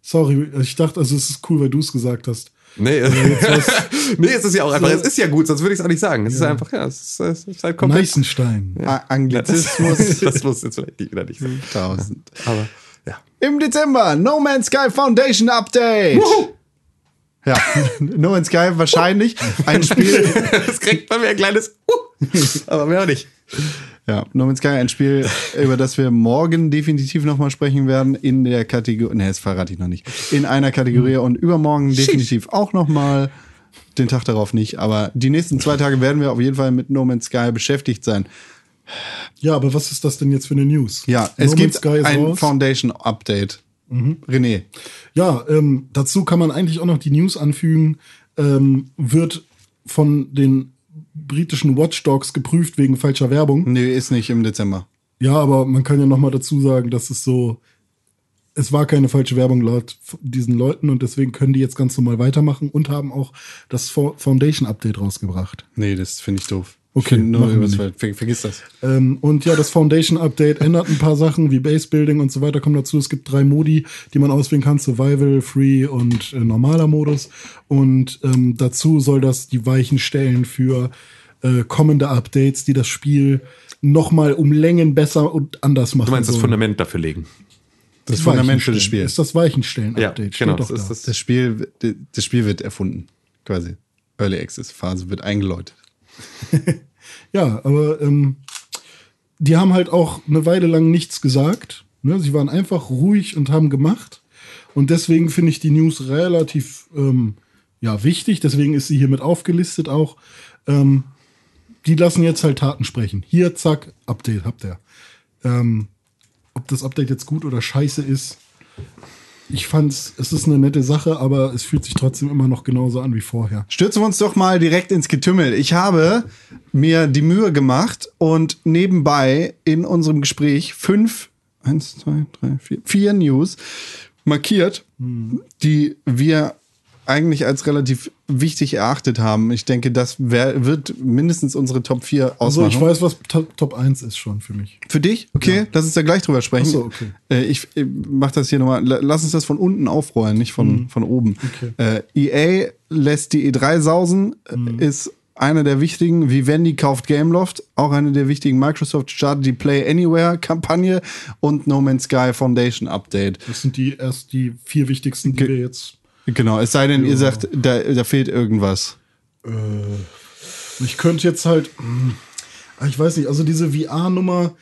Sorry, ich dachte, also es ist cool, weil du es gesagt hast. Nee, nee, es ist ja auch einfach, es ist ja gut, sonst würde ich es auch nicht sagen. Es ist einfach, ja, es ist, es ist halt komplett. Meißenstein. Ja, Anglizismus das muss jetzt vielleicht wieder nicht sein. 1000. Aber ja. Im Dezember No Man's Sky Foundation Update. Ja, No Man's Sky wahrscheinlich ein Spiel. Das kriegt bei mir ein kleines uh, aber mehr auch nicht. Ja, No Man's Sky ein Spiel, über das wir morgen definitiv nochmal sprechen werden in der Kategorie. Ne, das verrate ich noch nicht. In einer Kategorie und übermorgen definitiv auch nochmal. Den Tag darauf nicht, aber die nächsten zwei Tage werden wir auf jeden Fall mit No Man's Sky beschäftigt sein. Ja, aber was ist das denn jetzt für eine News? Ja, No es Man's gibt ein raus. Foundation Update. René, Ja, ähm, dazu kann man eigentlich auch noch die News anfügen. Ähm, wird von den britischen Watchdogs geprüft wegen falscher Werbung. nee, ist nicht im Dezember. Ja, aber man kann ja noch mal dazu sagen, dass es so, es war keine falsche Werbung laut diesen Leuten und deswegen können die jetzt ganz normal weitermachen und haben auch das Fo- Foundation Update rausgebracht. Nee, das finde ich doof. Okay, Ich find nur, machen wir was- nicht. ver vergiss das. Ähm, und ja, das Foundation Update ändert ein paar Sachen wie Base Building und so weiter kommen dazu. Es gibt drei Modi, die man auswählen kann: Survival, Free und äh, normaler Modus. Und ähm, dazu soll das die Weichen stellen für äh, kommende Updates, die das Spiel noch mal um Längen besser und anders machen. Du meinst das sollen. Fundament dafür legen. Das Fundament für das. Spiel. Ist das Weichenstellen-Update. Ja, genau. Das da. das. Das Spiel, das Spiel wird erfunden, quasi. Early Access Phase wird eingeläutet. Ja, aber ähm, die haben halt auch eine Weile lang nichts gesagt. Ne? Sie waren einfach ruhig und haben gemacht. Und deswegen finde ich die News relativ ähm, ja, wichtig. Deswegen ist sie hier mit aufgelistet auch. Ähm, die lassen jetzt halt Taten sprechen. Hier, zack, Update, habt ihr. Ähm, ob das Update jetzt gut oder scheiße ist, ich fand's, es ist eine nette Sache, aber es fühlt sich trotzdem immer noch genauso an wie vorher. Stürzen wir uns doch mal direkt ins Getümmel. Ich habe mir die Mühe gemacht und nebenbei in unserem Gespräch fünf, eins, zwei, drei, vier, vier News markiert, die wir eigentlich als relativ wichtig erachtet haben. Ich denke, das wär, wird mindestens unsere Top 4 Also ausmachen. ich weiß, was Top, Top 1 ist schon für mich. Für dich? Okay, lass uns da gleich drüber sprechen. Ach so, okay. Äh, ich ich mach das hier nochmal. Lass uns das von unten aufrollen, nicht von, von oben. Mhm. Okay. Äh, EA lässt die E3 sausen, äh, Mhm. ist einer der wichtigen. Vivendi kauft Gameloft, auch eine der wichtigen. Microsoft startet die Play Anywhere Kampagne und No Man's Sky Foundation Update. Das sind die erst die vier wichtigsten, die Ge- wir jetzt. Genau, es sei denn, ihr sagt, da, da fehlt irgendwas. Ich könnte jetzt halt. hm, Ich weiß nicht, also diese VR-Nummer.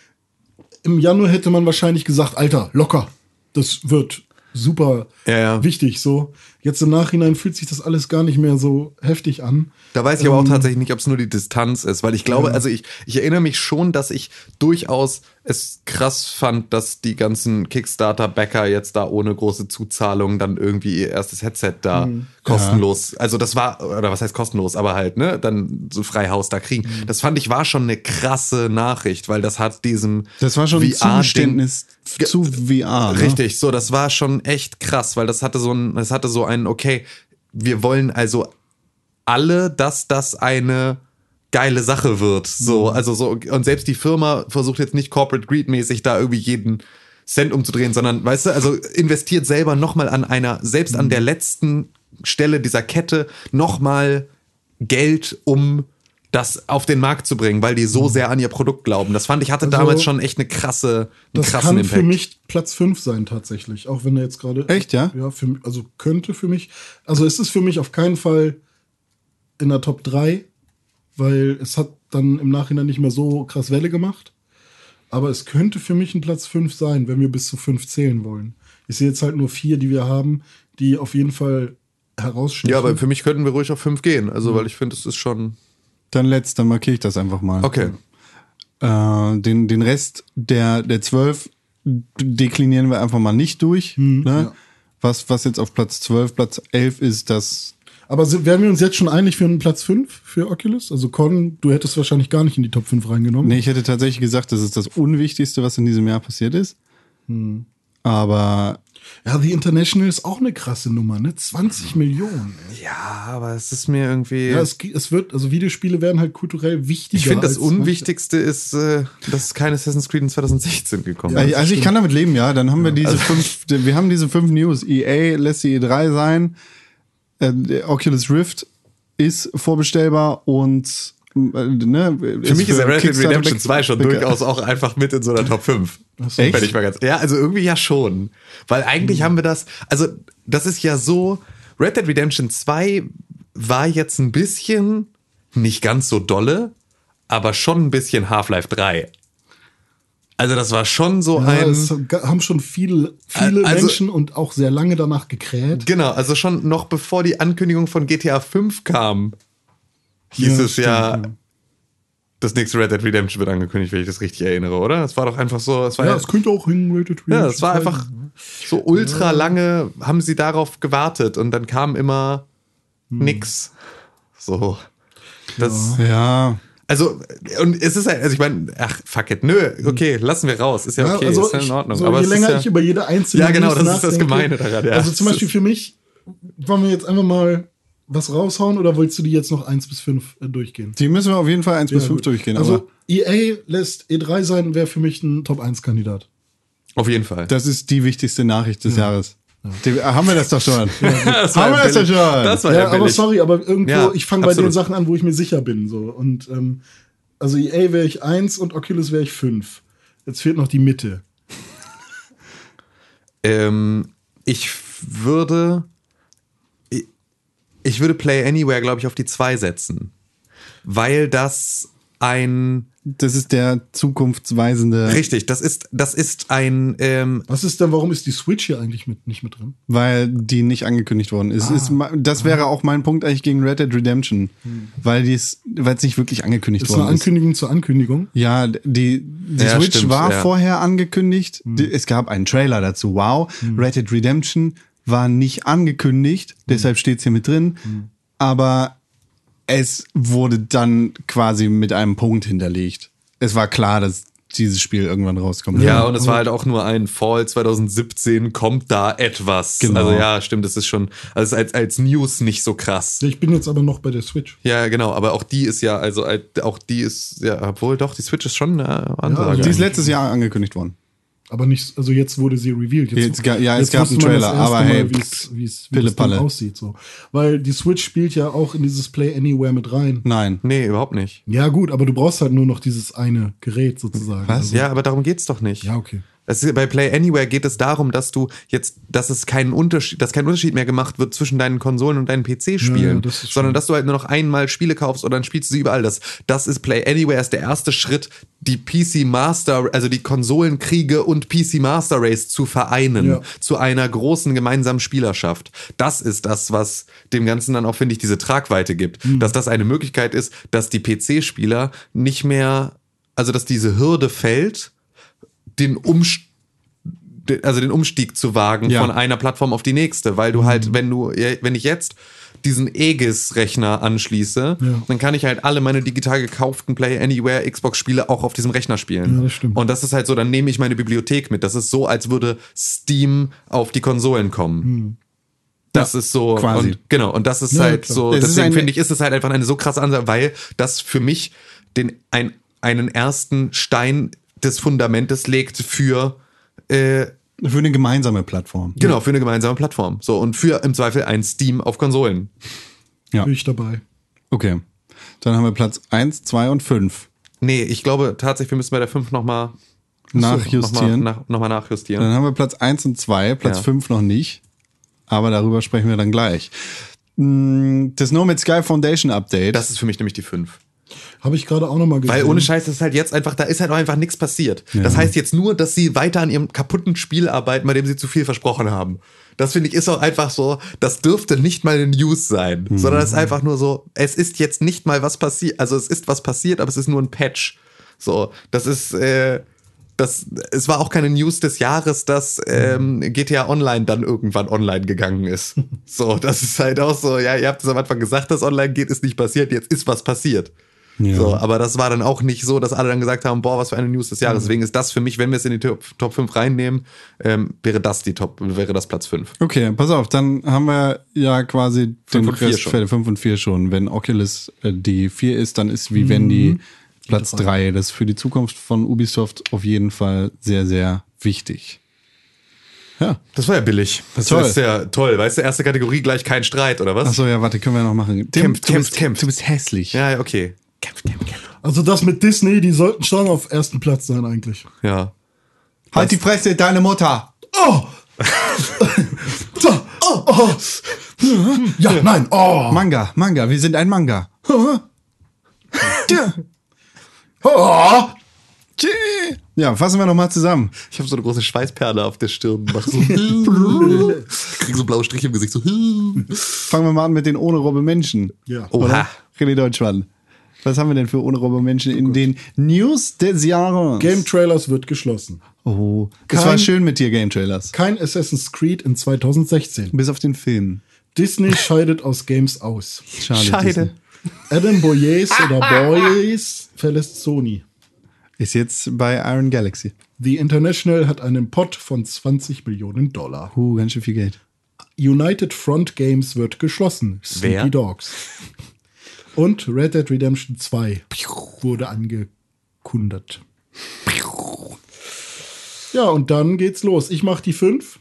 Im Januar hätte man wahrscheinlich gesagt, Alter, locker. Das wird super Ja, ja. wichtig. So. Jetzt im Nachhinein fühlt sich das alles gar nicht mehr so heftig an. Da weiß ich aber auch tatsächlich nicht, ob es nur die Distanz ist, weil ich glaube, also ich, ich erinnere mich schon, dass ich durchaus es krass fand, dass die ganzen Kickstarter-Backer jetzt da ohne große Zuzahlung dann irgendwie ihr erstes Headset da kostenlos, also das war, oder was heißt kostenlos, aber halt, ne, dann so frei Haus da kriegen. Das fand ich war schon eine krasse Nachricht, weil das hat diesem Das war schon ein Zugeständnis zu VR. Ne? Richtig, so, das war schon echt krass, weil das hatte so ein, das hatte so ein, okay, wir wollen also alle, dass das eine geile Sache wird. So, also so, und selbst die Firma versucht jetzt nicht Corporate Greed mäßig da irgendwie jeden Cent umzudrehen, sondern, weißt du, also investiert selber nochmal an einer, selbst an der letzten Stelle dieser Kette nochmal Geld, um das auf den Markt zu bringen, weil die so sehr an ihr Produkt glauben. Das fand ich hatte Also, damals schon echt eine krasse, einen Das krassen kann für Impact. mich Platz 5 sein, tatsächlich. Auch wenn er jetzt gerade. Echt, ja? Ja, für, also könnte für mich. Also es ist für mich auf keinen Fall in der Top 3, weil es hat dann im Nachhinein nicht mehr so krass Welle gemacht. Aber es könnte für mich ein Platz 5 sein, wenn wir bis zu 5 zählen wollen. Ich sehe jetzt halt nur vier, die wir haben, die auf jeden Fall herausstechen. Ja, aber für mich könnten wir ruhig auf 5 gehen. Also, weil ich finde, es ist schon. Dann letzt, dann markiere ich das einfach mal. Okay. Äh, den, den Rest der, der zwölf deklinieren wir einfach mal nicht durch. ne? ja. was, was jetzt auf Platz 12, Platz 11 ist, das Aber sind, wären wir uns jetzt schon einig für einen Platz 5 für Oculus? Also Con, du hättest wahrscheinlich gar nicht in die Top 5 reingenommen. Nee, ich hätte tatsächlich gesagt, das ist das Unwichtigste, was in diesem Jahr passiert ist. Aber Ja, The International ist auch eine krasse Nummer, ne? 20 Millionen. Ey. Ja, aber es ist mir irgendwie. Ja, es, es wird, also Videospiele werden halt kulturell wichtiger. ich finde, das Unwichtigste ist, äh, dass kein Assassin's Creed in 2016 gekommen Ja, ist. also ich kann damit leben, ja. Dann haben wir diese fünf, wir haben diese fünf News. EA lässt die E3 sein. Äh, Oculus Rift ist vorbestellbar und ne, Für mich ist der Red Dead Redemption Back- 2 schon durchaus auch einfach mit in so einer Top 5. so. Echt? Wenn ich mal ganz, ja, also irgendwie ja schon. Weil eigentlich haben wir das, also das ist ja so, Red Dead Redemption 2 war jetzt ein bisschen, nicht ganz so dolle, aber schon ein bisschen Half-Life 3. Also das war schon so Ja, ein... es haben schon viele, viele Also- Menschen und auch sehr lange danach gekräht. Genau, also schon noch bevor die Ankündigung von GTA 5 kam, hieß Ja, es ja, stimmt, ja. das nächste Red Dead Redemption wird angekündigt, wenn ich das richtig erinnere, oder? Es war doch einfach so, es war Ja, ja, es könnte auch hin Rated ja, es war einfach so ultra lange, haben sie darauf gewartet und dann kam immer Hm. nix. So. Das, Ja, also, und es ist halt, also ich meine, ach, fuck it, nö, okay, lassen wir raus, ist ja okay, also ist ja in ich- Ordnung. So, aber je es länger ich über jede einzelne Ja, genau, das ist das Gemeine daran, ja. Also zum Beispiel für mich, wollen wir jetzt einfach mal was raushauen oder willst du die jetzt noch 1 bis 5 äh, durchgehen? die müssen wir auf jeden Fall 1 bis Ja, 5 gut. durchgehen. Also aber EA lässt E3 sein, wäre für mich ein Top-1-Kandidat. auf jeden Fall. das ist die wichtigste Nachricht des Jahres. Die, äh, haben wir das doch schon. Das haben wir ja das doch schon. Das war Ja, ja, aber billig. sorry, aber irgendwo, Ja, ich fange bei den Sachen an, wo ich mir sicher bin. So. Und ähm, also EA wäre ich 1 und Oculus wäre ich 5. Jetzt fehlt noch die Mitte. Ähm, ich würde. Ich- würde Play Anywhere, glaube ich, auf die 2 setzen. Weil das ein. Das ist der zukunftsweisende, Richtig, das ist, das ist ein. Ähm, Was ist denn, warum ist die Switch hier eigentlich mit, nicht mit drin? weil die nicht angekündigt worden ist. ist ma- das wäre auch mein Punkt eigentlich gegen Red Dead Redemption, weil die es, weil es nicht wirklich angekündigt Ist eine worden ist. Ankündigung zur Ankündigung. Ja, die, die Ja, Switch stimmt, war ja. vorher angekündigt. Die, es gab einen Trailer dazu. Wow. Red Dead Redemption war nicht angekündigt, deshalb steht's hier mit drin. Aber es wurde dann quasi mit einem Punkt hinterlegt. Es war klar, dass dieses Spiel irgendwann rauskommt. Ja, und es war halt auch nur ein Fall 2017, kommt da etwas. Genau. Also ja, stimmt, das ist schon, also als, als News nicht so krass. Ich bin jetzt aber noch bei der Switch. Ja, genau, aber auch die ist ja, also äh, auch die ist, ja, obwohl doch, die Switch ist schon eine Ansage. also Die ist letztes Jahr angekündigt worden. Aber nicht, also jetzt wurde sie revealed. Jetzt, Jetzt ja, es jetzt gab wusste einen man Trailer, das erste aber hey, Mal, wie es, es, aussieht. So. Weil die Switch spielt ja auch in dieses Play Anywhere mit rein. Nein. Nee, überhaupt nicht. Ja, gut, aber du brauchst halt nur noch dieses eine Gerät sozusagen. Was? Also, Ja, aber darum geht's doch nicht. ja, okay. Es ist, bei Play Anywhere geht es darum, dass du jetzt, dass es keinen Unterschied, dass kein Unterschied mehr gemacht wird zwischen deinen Konsolen und deinen PC-Spielen, Ja, das sondern dass du halt nur noch einmal Spiele kaufst oder dann spielst du sie überall. Das, das ist Play Anywhere ist der erste Schritt, die PC Master, also die Konsolenkriege und PC Master Race zu vereinen Ja. zu einer großen gemeinsamen Spielerschaft. Das ist das, was dem Ganzen dann auch finde ich diese Tragweite gibt, Mhm. dass das eine Möglichkeit ist, dass die PC-Spieler nicht mehr, also dass diese Hürde fällt den Umstieg also den Umstieg zu wagen Ja. von einer Plattform auf die nächste, weil du halt, wenn du, wenn ich jetzt diesen Aegis-Rechner anschließe, Ja. dann kann ich halt alle meine digital gekauften Play Anywhere Xbox-Spiele auch auf diesem Rechner spielen. Ja, das stimmt. Und das ist halt so, dann nehme ich meine Bibliothek mit. Das ist so, als würde Steam auf die Konsolen kommen. Das ist so, quasi. Und, genau, und das ist Ja, halt klar. so, Es deswegen finde ich, ist es halt einfach eine so krasse Ansage, weil das für mich den, ein, einen ersten Stein des Fundamentes legt für, äh, Für eine gemeinsame Plattform. genau, für eine gemeinsame Plattform. So, und für im Zweifel ein Steam auf Konsolen. Ja. Bin ich dabei. Okay. Dann haben wir Platz 1, 2 und 5. Nee, ich glaube tatsächlich, wir müssen bei der 5 nochmal Nachjustieren. Noch mal, nach, noch mal nachjustieren. Dann haben wir Platz 1 und 2, Platz Ja. 5 noch nicht. Aber darüber sprechen wir dann gleich. Mm, Das No Man's Sky Foundation Update. Das ist für mich nämlich die 5. Habe ich gerade auch noch mal gesehen. Weil ohne Scheiß ist halt jetzt einfach, da ist halt auch einfach nichts passiert. Das heißt jetzt nur, dass sie weiter an ihrem kaputten Spiel arbeiten, bei dem sie zu viel versprochen haben. Das finde ich ist auch einfach so, das dürfte nicht mal eine News sein, sondern es ist einfach nur so, es ist jetzt nicht mal was passiert, also es ist was passiert, aber es ist nur ein Patch. So, das ist, äh, das, es war auch keine News des Jahres, dass ähm, GTA Online dann irgendwann online gegangen ist. So, das ist halt auch so, ja, ihr habt es am Anfang gesagt, dass online geht, ist nicht passiert, jetzt ist was passiert. Ja. So, aber das war dann auch nicht so, dass alle dann gesagt haben, boah, was für eine News des Jahres. Deswegen ist das für mich, wenn wir es in die Top, Top 5 reinnehmen, ähm, wäre das die Top, wäre das Platz 5. Okay, pass auf, dann haben wir ja quasi den und vier Rest schon. Fälle 5 und 4 schon. Wenn Oculus äh, die 4 ist, dann ist Vivendi Platz 3. Das ist für die Zukunft von Ubisoft auf jeden Fall sehr, sehr wichtig. Ja. Das war ja billig. Das Toll. ist ja toll. Weißt du, erste Kategorie gleich kein Streit, oder was? Achso, ja, warte, können wir noch machen. Tim, Kämpft, du kämpft, bist, kämpft. Du bist hässlich. Ja, ja, okay. Kämpf, kämpf, kämpf. Also das mit Disney, die sollten schon auf ersten Platz sein eigentlich. Ja. Halt die Fresse, deine Mutter. Oh! so, oh, oh. Ja, nein, oh! Manga, Manga, wir sind ein Manga. Oh. Ja, fassen wir noch mal zusammen. Ich habe so eine große Schweißperle auf der Stirn. Mach so. Krieg so blaue Striche im Gesicht. So. Fangen wir mal an mit den ohne Robbe Menschen. Ja. Oha. René Deutschmann. Was haben wir denn für ohne Robbe Menschen in den News des Jahres? Game Trailers wird geschlossen. Oh, es war schön mit dir, Game Trailers. Kein Assassin's Creed in 2016. Bis auf den Film. Disney scheidet aus Games aus. Schade. Scheide. Disney. Adam Boyes oder Boyes verlässt Sony. Ist jetzt bei Iron Galaxy. The International hat einen Pot von 20 Millionen Dollar. Uh, ganz schön viel Geld. United Front Games wird geschlossen. Wer? Sleepy Dogs. Und Red Dead Redemption 2 wurde angekündigt. Ja, und dann geht's los. Ich mach die 5.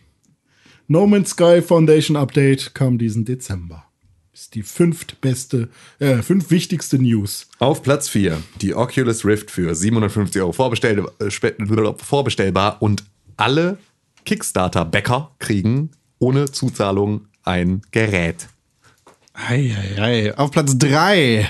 No Man's Sky Foundation Update kam diesen Dezember. Ist die fünftbeste, äh, fünf wichtigste News. Auf Platz 4 die Oculus Rift für 750 Euro vorbestell, äh, vorbestellbar und alle Kickstarter-Bäcker kriegen ohne Zuzahlung ein Gerät. Hei. Auf Platz 3.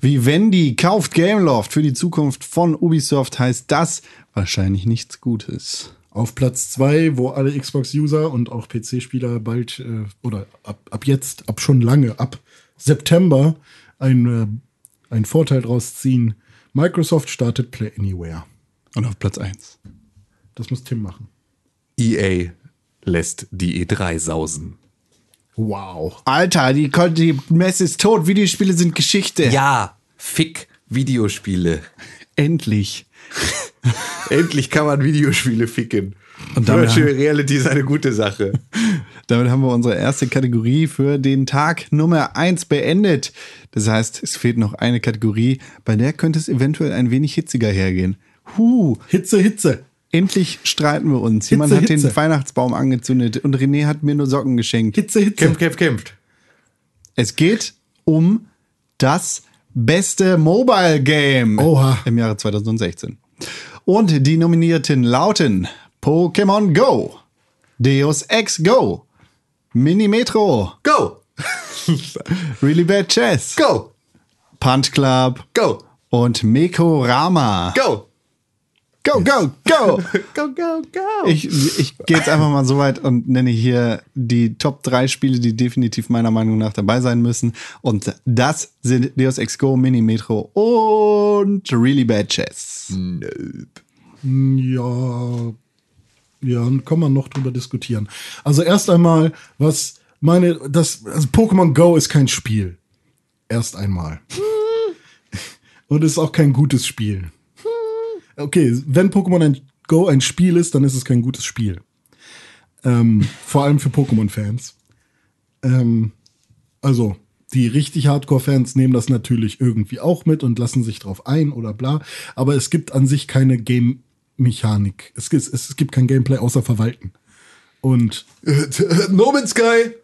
Vivendi kauft Gameloft für die Zukunft von Ubisoft heißt das wahrscheinlich nichts Gutes. Auf Platz 2, wo alle Xbox-User und auch PC-Spieler bald äh, oder ab, ab jetzt, ab schon lange, ab September ein, äh, einen Vorteil draus ziehen. Microsoft startet Play Anywhere. Und auf Platz 1. Das muss Tim machen. EA lässt die E3 sausen. Wow. Alter, die, die Messe ist tot, Videospiele sind Geschichte. Ja, fick Videospiele. Endlich. Endlich kann man Videospiele ficken. Und damit Virtual Reality ist eine gute Sache. Damit haben wir unsere erste Kategorie für den Tag Nummer 1 beendet. Das heißt, es fehlt noch eine Kategorie, bei der könnte es eventuell ein wenig hitziger hergehen. Huh, Hitze, Hitze. Endlich streiten wir uns. Jemand Hitze, hat den Hitze. Weihnachtsbaum angezündet und René hat mir nur Socken geschenkt. Hitze, Hitze. Kämpft, kämpft, kämpft. Es geht um das beste Mobile Game Oha. im Jahre 2016. Und die Nominierten lauten Pokémon Go, Deus Ex Go, Mini Metro, Go! Really Bad Chess, Go! Punch Club Go! und Mekorama. Go! Go, go, go! Go, go, go! Ich, ich gehe jetzt einfach mal so weit und nenne hier die Top 3 Spiele, die definitiv meiner Meinung nach dabei sein müssen. Und das sind Deus Ex Go, Mini Metro und Really Bad Chess. Ja, ja, dann kann man noch drüber diskutieren. Also erst einmal, was meine, das, also Pokémon Go ist kein Spiel. Erst einmal. Und ist auch kein gutes Spiel. Okay, wenn Pokémon Go ein Spiel ist, dann ist es kein gutes Spiel. Ähm, vor allem für Pokémon-Fans. Ähm, also, die richtig Hardcore-Fans nehmen das natürlich irgendwie auch mit und lassen sich drauf ein oder bla. Aber es gibt an sich keine Game-Mechanik. Es, gibt- es, es gibt kein Gameplay außer Verwalten. Und no Man's Sky!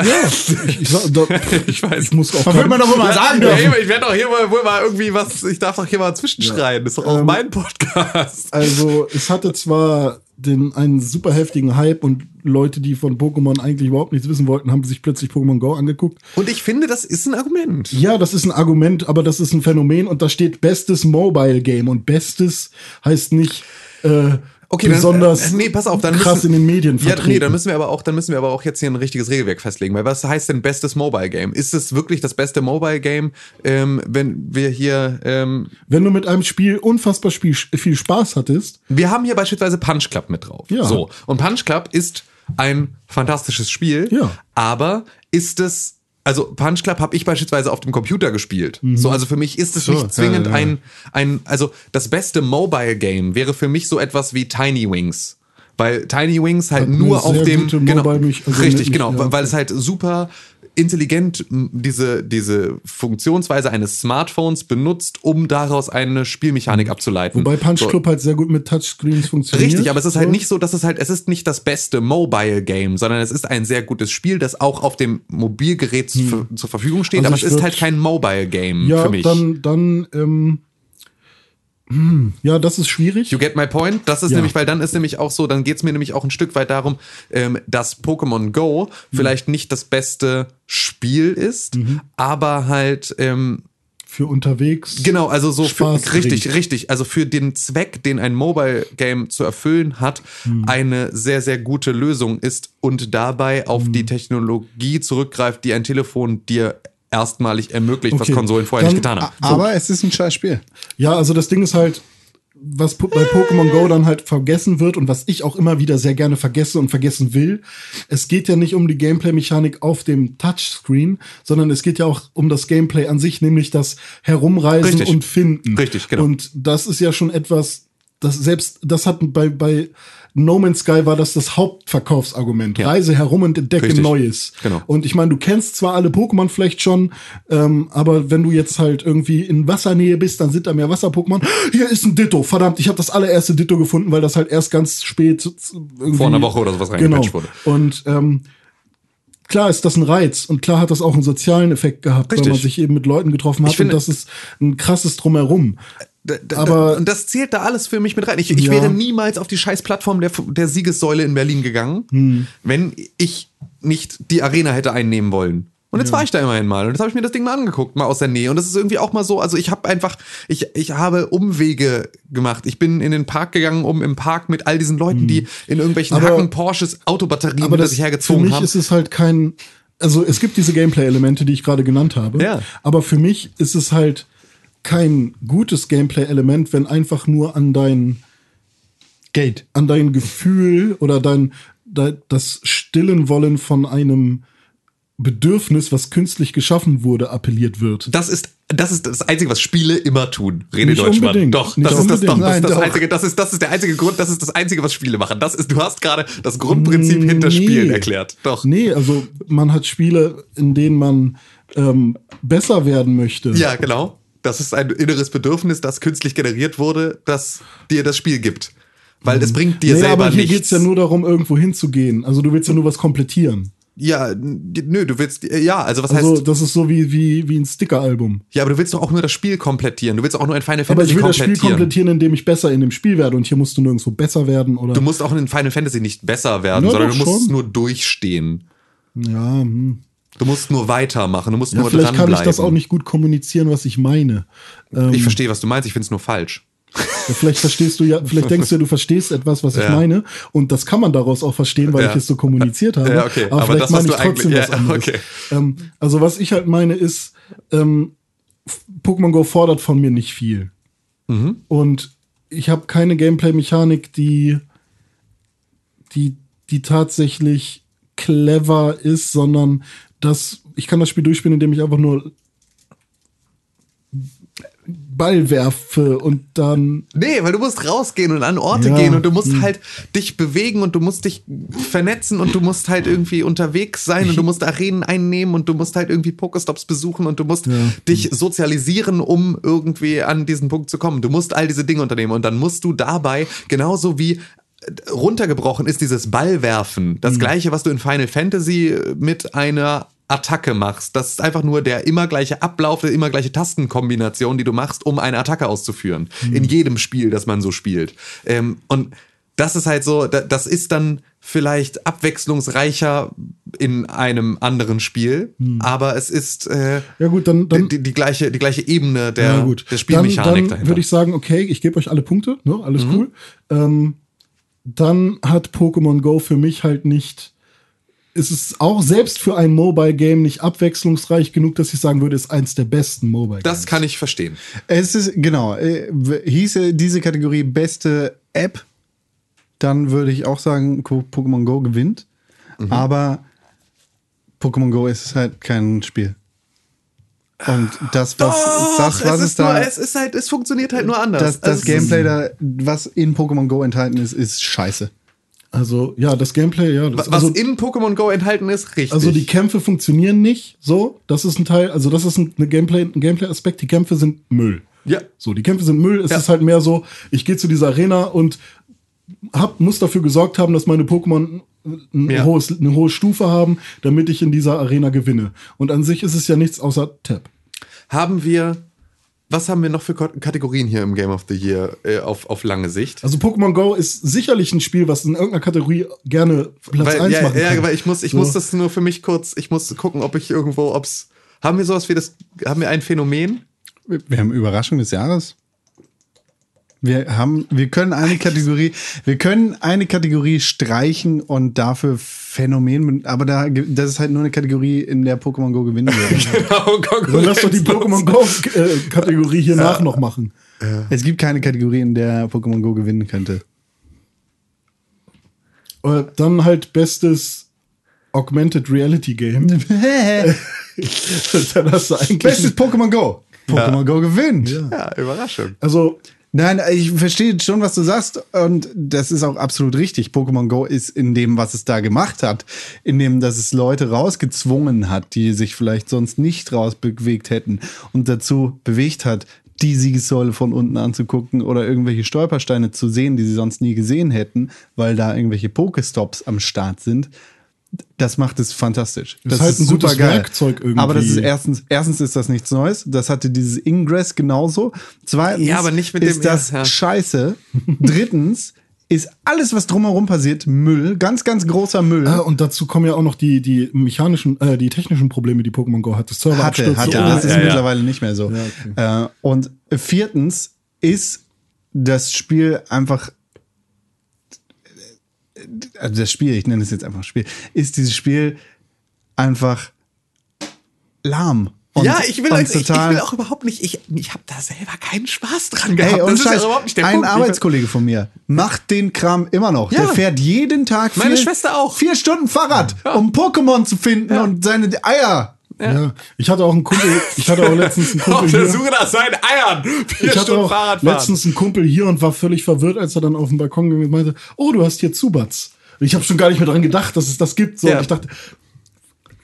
Ich, ich, sag, da, Ich weiß. ich muss auch will man doch wohl mal sagen Ja, dürfen. ich werde doch hier mal, wohl mal irgendwie was, ich darf doch hier mal zwischenschreien. Das ist doch auch mein Podcast. Also, es hatte zwar den, einen super heftigen Hype und Leute, die von Pokémon eigentlich überhaupt nichts wissen wollten, haben sich plötzlich Pokémon Go angeguckt. Und ich finde, das ist ein Argument. Ja, das ist ein Argument, aber das ist ein Phänomen und da steht bestes Mobile Game und bestes heißt nicht äh, Okay, dann, besonders äh, nee, pass auf, dann krass müssen, in den Medien Ja, vertreten. nee, dann müssen wir aber auch, dann müssen wir aber auch jetzt hier ein richtiges Regelwerk festlegen, weil was heißt denn bestes Mobile Game? Ist es wirklich das beste Mobile Game, ähm, wenn wir hier, ähm, Wenn du mit einem Spiel unfassbar Spiel, viel Spaß hattest, wir haben hier beispielsweise Punch Club mit drauf. Ja. So und Punch Club ist ein fantastisches Spiel, Ja. aber ist es also Punch Club habe ich beispielsweise auf dem Computer gespielt. Mhm. So, also für mich ist es So, nicht zwingend ja, ja. ein ein also das beste Mobile Game wäre für mich so etwas wie Tiny Wings. Weil Tiny Wings halt Hat nur auf dem genau, mich- also richtig nicht- genau, ja, weil es halt super intelligent diese diese Funktionsweise eines Smartphones benutzt, um daraus eine Spielmechanik abzuleiten. wobei Punch So. Club halt sehr gut mit Touchscreens funktioniert. Richtig, aber es ist halt So. nicht so, dass es halt, es ist nicht das beste Mobile Game, sondern es ist ein sehr gutes Spiel, das auch auf dem Mobilgerät zu, zur Verfügung steht, Also aber es ist halt kein Mobile Game Ja, für mich. dann, dann, ähm, hm, ja, das ist schwierig. You get my point? Das ist Ja. nämlich, weil dann ist nämlich auch so, dann geht's mir nämlich auch ein Stück weit darum, ähm, dass Pokémon Go vielleicht nicht das beste Spiel ist, aber halt ähm, Für unterwegs. Genau, also so für, Spaß richtig, bringt. richtig. Also für den Zweck, den ein Mobile Game zu erfüllen hat, Hm. eine sehr, sehr gute Lösung ist und dabei auf Hm. die Technologie zurückgreift, die ein Telefon dir erstmalig ermöglicht, Okay, was Konsolen vorher dann- nicht getan haben. Aber es ist ein scheiß Spiel. Ja, also das Ding ist halt, was bei Pokémon Go dann halt vergessen wird und was ich auch immer wieder sehr gerne vergesse und vergessen will, es geht ja nicht um die Gameplay-Mechanik auf dem Touchscreen, sondern es geht ja auch um das Gameplay an sich, nämlich das Herumreisen Richtig. und Finden. Richtig, genau. Und das ist ja schon etwas, das selbst, das hat bei, bei No Man's Sky war das das Hauptverkaufsargument. Ja. Reise herum und entdecke Richtig. Neues. Genau. Und ich meine, du kennst zwar alle Pokémon vielleicht schon, ähm, aber wenn du jetzt halt irgendwie in Wassernähe bist, dann sind da mehr Wasser-Pokémon. Hier ist ein Ditto. Verdammt, ich habe das allererste Ditto gefunden, weil das halt erst ganz spät irgendwie Vor einer Woche oder sowas genau. reingepatcht wurde. Und ähm, klar ist das ein Reiz und klar hat das auch einen sozialen Effekt gehabt, weil Richtig. man sich eben mit Leuten getroffen hat finde- und das ist ein krasses Drumherum. D- d- Aber- und das zählt da alles für mich mit rein. Ich, ich Ja. wäre niemals auf die scheiß Plattform der, der Siegessäule in Berlin gegangen, Hm. wenn ich nicht die Arena hätte einnehmen wollen. Und jetzt war ich da immerhin mal und jetzt habe ich mir das Ding mal angeguckt, mal aus der Nähe. Und das ist irgendwie auch mal so, also ich habe einfach, ich, ich habe Umwege gemacht. Ich bin in den Park gegangen, um im Park mit all diesen Leuten, die in irgendwelchen Hm. Aber- Hacken Porsches Autobatterien aber hinter das, sich für hergezogen mich haben. ist es halt kein, also es gibt diese Gameplay-Elemente, die ich gerade genannt habe. Ja. Aber für mich ist es halt kein gutes Gameplay-Element, wenn einfach nur an dein, Gate. an dein Gefühl oder dein, dein das stillen wollen von einem Bedürfnis, was künstlich geschaffen wurde, appelliert wird. Das ist, das ist das Einzige, was Spiele immer tun. Rede Nicht Deutschmann. unbedingt. Doch, Nicht das ist das, doch, das, ist das Nein, doch. Einzige, das ist, das ist der einzige Grund, das ist das Einzige, was Spiele machen. Das ist, du hast gerade das Grundprinzip hinter Nee. Spielen erklärt. Doch. Nee, also man hat Spiele, in denen man ähm, besser werden möchte. Ja, genau. Das ist ein inneres Bedürfnis, das künstlich generiert wurde, das dir das Spiel gibt. Weil es bringt dir nee, selber aber hier nichts. geht's ja nur darum, irgendwo hinzugehen. Also du willst ja nur was komplettieren. Ja, nö, du willst, ja, also was Also heißt, das ist so wie, wie, wie ein Sticker-Album. ja, aber du willst doch auch nur das Spiel komplettieren. Du willst auch nur ein Final Aber Fantasy ich will das Spiel komplettieren. komplettieren, indem ich besser in dem Spiel werde. Und hier musst du nirgendwo besser werden. Oder Du musst auch in Final Fantasy nicht besser werden, Ja, sondern du musst schon. nur durchstehen. ja, hm. Du musst nur weitermachen, du musst ja nur vielleicht kann dranbleiben. ich das auch nicht gut kommunizieren, was ich meine. Ähm, Ich verstehe, was du meinst, ich finde es nur falsch. Ja, vielleicht verstehst du ja, vielleicht denkst du ja, du verstehst etwas, was ich Ja. meine, und das kann man daraus auch verstehen, weil ich es so kommuniziert habe. Ja, okay. Aber, Aber vielleicht das, meine ich trotzdem was anderes. okay. Ähm, also was ich halt meine ist, ähm, Pokémon Go fordert von mir nicht viel. Mhm. Und ich habe keine Gameplay-Mechanik, die, die, die tatsächlich clever ist, sondern das, ich kann das Spiel durchspielen, indem ich einfach nur Ball werfe und dann Nee, weil du musst rausgehen und an Orte Ja. gehen und du musst halt dich bewegen und du musst dich vernetzen und du musst halt irgendwie unterwegs sein und du musst Arenen einnehmen und du musst halt irgendwie Pokestops besuchen und du musst dich sozialisieren, um irgendwie an diesen Punkt zu kommen. Du musst all diese Dinge unternehmen und dann musst du dabei genauso wie äh, runtergebrochen ist dieses Ballwerfen. Das gleiche, was du in Final Fantasy mit einer Attacke machst. Das ist einfach nur der immer gleiche Ablauf, die immer gleiche Tastenkombination, die du machst, um eine Attacke auszuführen. In jedem Spiel, das man so spielt. Ähm, und das ist halt so, da- das ist dann vielleicht abwechslungsreicher in einem anderen Spiel, aber es ist äh, Ja gut, dann, dann die, die, gleiche, die gleiche Ebene der, ja, der Spielmechanik dann, dann dahinter. würde ich sagen, okay, ich gebe euch alle Punkte, ne? alles Mhm. cool. Ähm, dann hat Pokémon Go für mich halt nicht, ist es auch selbst für ein Mobile Game nicht abwechslungsreich genug, dass ich sagen würde, ist eins der besten Mobile Games. das kann ich verstehen. Es ist, genau, äh, hieße diese Kategorie beste App, dann würde ich auch sagen, Pokémon Go gewinnt. Mhm. Aber Pokémon Go ist halt kein Spiel. Und das, was, das, was es, ist ist nur, da, es ist halt, es funktioniert halt nur anders. das, das Also Gameplay ist- da, was in Pokémon Go enthalten ist, ist scheiße. Also ja, das Gameplay, ja, das, Was also, in Pokémon Go enthalten ist, richtig. also die Kämpfe funktionieren nicht so. Das ist ein Teil, also das ist ein, Gameplay, ein Gameplay-Aspekt. Die Kämpfe sind Müll. Ja. So, die Kämpfe sind Müll. Es Ja. ist halt mehr so, ich gehe zu dieser Arena und hab, muss dafür gesorgt haben, dass meine Pokémon ein Ja. hohes, eine hohe Stufe haben, damit ich in dieser Arena gewinne. Und an sich ist es ja nichts außer Tab. haben wir, was haben wir noch für Kategorien hier im Game of the Year äh, auf, auf lange Sicht? Also Pokémon Go ist sicherlich ein Spiel, was in irgendeiner Kategorie gerne Platz weil, 1 ja, machen kann. ja, weil ich muss, ich So. muss das nur für mich kurz, ich muss gucken, ob ich irgendwo, ob's, haben wir sowas wie das, haben wir ein Phänomen? Wir haben Überraschung des Jahres. Wir haben, wir können eine Kategorie, wir können eine Kategorie streichen und dafür Phänomen, aber da, das ist halt nur eine Kategorie, in der Pokémon Go gewinnen würde. Dann lass doch die Pokémon Go-Kategorie hier nach noch machen. es gibt keine Kategorie, in der Pokémon Go gewinnen könnte. Äh, Dann halt bestes Augmented Reality Game. Dann hast du eigentlich. Bestes Pokémon Go. Pokémon Go gewinnt. Ja, Überraschung. Also, Nein, ich verstehe schon, was du sagst und das ist auch absolut richtig. Pokémon Go ist in dem, was es da gemacht hat, in dem, dass es Leute rausgezwungen hat, die sich vielleicht sonst nicht rausbewegt hätten und dazu bewegt hat, die Siegessäule von unten anzugucken oder irgendwelche Stolpersteine zu sehen, die sie sonst nie gesehen hätten, weil da irgendwelche Pokestops am Start sind. Das macht es fantastisch. Das ist halt ein gutes supergeil. Werkzeug irgendwie. Aber das ist erstens, erstens ist das nichts Neues. Das hatte dieses Ingress genauso. Zweitens Ja, aber nicht mit ist dem- das ja, scheiße. Drittens ist alles, was drumherum passiert, Müll. Ganz, ganz großer Müll. Ah, und dazu kommen ja auch noch die, die mechanischen, äh, die technischen Probleme, die Pokémon Go hat. Das hatte, Serverabsturz. hatte. Ja, das ist ja, ja. mittlerweile nicht mehr so. äh, und viertens ist das Spiel einfach also das Spiel, ich nenne es jetzt einfach Spiel, ist dieses Spiel einfach lahm. Und, ja, ich will, und ich, ich will auch überhaupt nicht, ich, ich habe da selber keinen Spaß dran gehabt. Ey, und das ist Scheiß, ja überhaupt nicht der ein Punkt. Arbeitskollege von mir macht den Kram immer noch. Ja. Der fährt jeden Tag Meine vier, Schwester auch. vier Stunden Fahrrad, um Pokémon zu finden und seine Eier. Ja. Ich hatte auch einen Kumpel, ich hatte auch letztens einen Auf Kumpel der hier. Suche nach seinen Eiern. Vier Ich hatte auch letztens einen Kumpel hier und war völlig verwirrt, als er dann auf den Balkon ging und meinte, oh, du hast hier Zubats. Und Ich habe schon gar nicht mehr dran gedacht, dass es das gibt. So, Ja. ich dachte,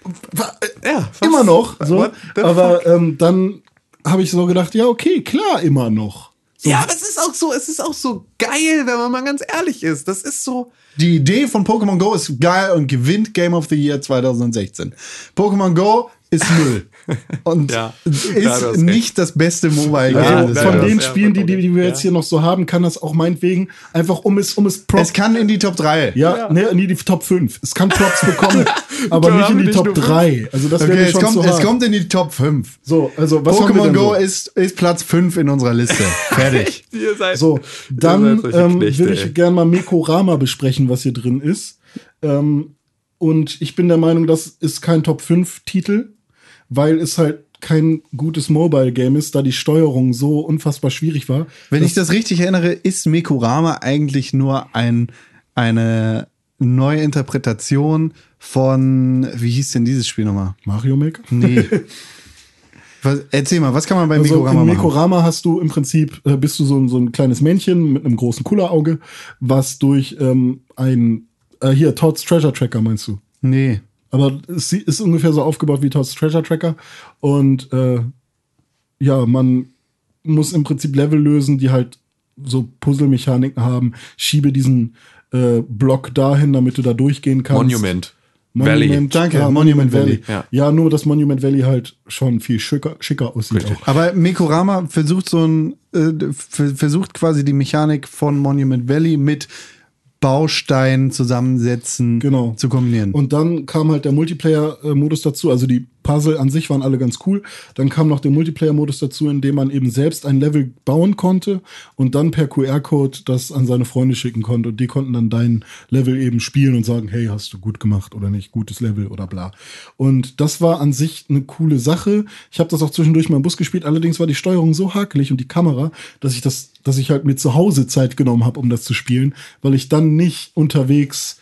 äh, Ja, was- immer noch. So. Aber ähm, dann habe ich so gedacht, ja, okay, klar, immer noch. Ja, aber es ist auch so, es ist auch so geil, wenn man mal ganz ehrlich ist. Das ist so. Die Idee von Pokémon Go ist geil und gewinnt Game of the Year 2016. Pokémon Go ist Müll. Und Ja. ist Ja, nicht das beste Mobile Game Also des nein, von den ja, Spielen, die, die, die wir ja. jetzt hier noch so haben, kann das auch meinetwegen einfach um es, um es Props. Es kann in die Top 3. ja, nee, nie die Top 5. Es kann Props bekommen, aber nicht in die nicht Top nur fünf. 3. Also das Okay, wäre es schon kommt, zu es kommt in die Top 5. So, also was Pokémon Go so? ist, ist Platz 5 in unserer Liste. Fertig. Ihr seid, So, dann ähm, würde ich gerne mal Mekorama besprechen, was hier drin ist. Ähm, und ich bin der Meinung, das ist kein Top 5 Titel, weil es halt kein gutes Mobile Game ist, da die Steuerung so unfassbar schwierig war. Wenn ich das richtig erinnere, ist Mekurama eigentlich nur ein, eine neue Interpretation von, wie hieß denn dieses Spiel nochmal? Mario Maker? Nee. was, erzähl mal, was kann man bei Also Mekurama in machen? Mekorama hast du im Prinzip, äh, bist du so, ein- so ein kleines Männchen mit einem großen Kullerauge, was durch ähm, ein, äh, hier, Todd's Treasure Tracker meinst du? Nee. Aber es sie- ist ungefähr so aufgebaut wie Todd's Treasure Tracker. Und äh, ja, man muss im Prinzip Level lösen, die halt so Puzzle-Mechaniken haben. Schiebe diesen äh, Block dahin, damit du da durchgehen kannst. Monument. Valley. Monument, Danke, ja, Monument Monument Valley. Valley. Ja. Ja. nur dass Monument Valley halt schon viel schicker, schicker aussieht. Aber Mekurama versucht so ein, äh, ver- versucht quasi die Mechanik von Monument Valley mit Bausteinen zusammensetzen Genau. zu kombinieren. Und dann kam halt der Multiplayer-Modus dazu. Also die Puzzle an sich waren alle ganz cool. Dann kam noch der Multiplayer-Modus dazu, in dem man eben selbst ein Level bauen konnte und dann per QR-Code das an seine Freunde schicken konnte. Und die konnten dann dein Level eben spielen und sagen, hey, hast du gut gemacht oder nicht, gutes Level oder bla. Und das war an sich eine coole Sache. Ich habe das auch zwischendurch mal im Bus gespielt. Allerdings war die Steuerung so hakelig und die Kamera, dass ich das, dass ich halt mir zu Hause Zeit genommen habe, um das zu spielen, weil ich dann nicht unterwegs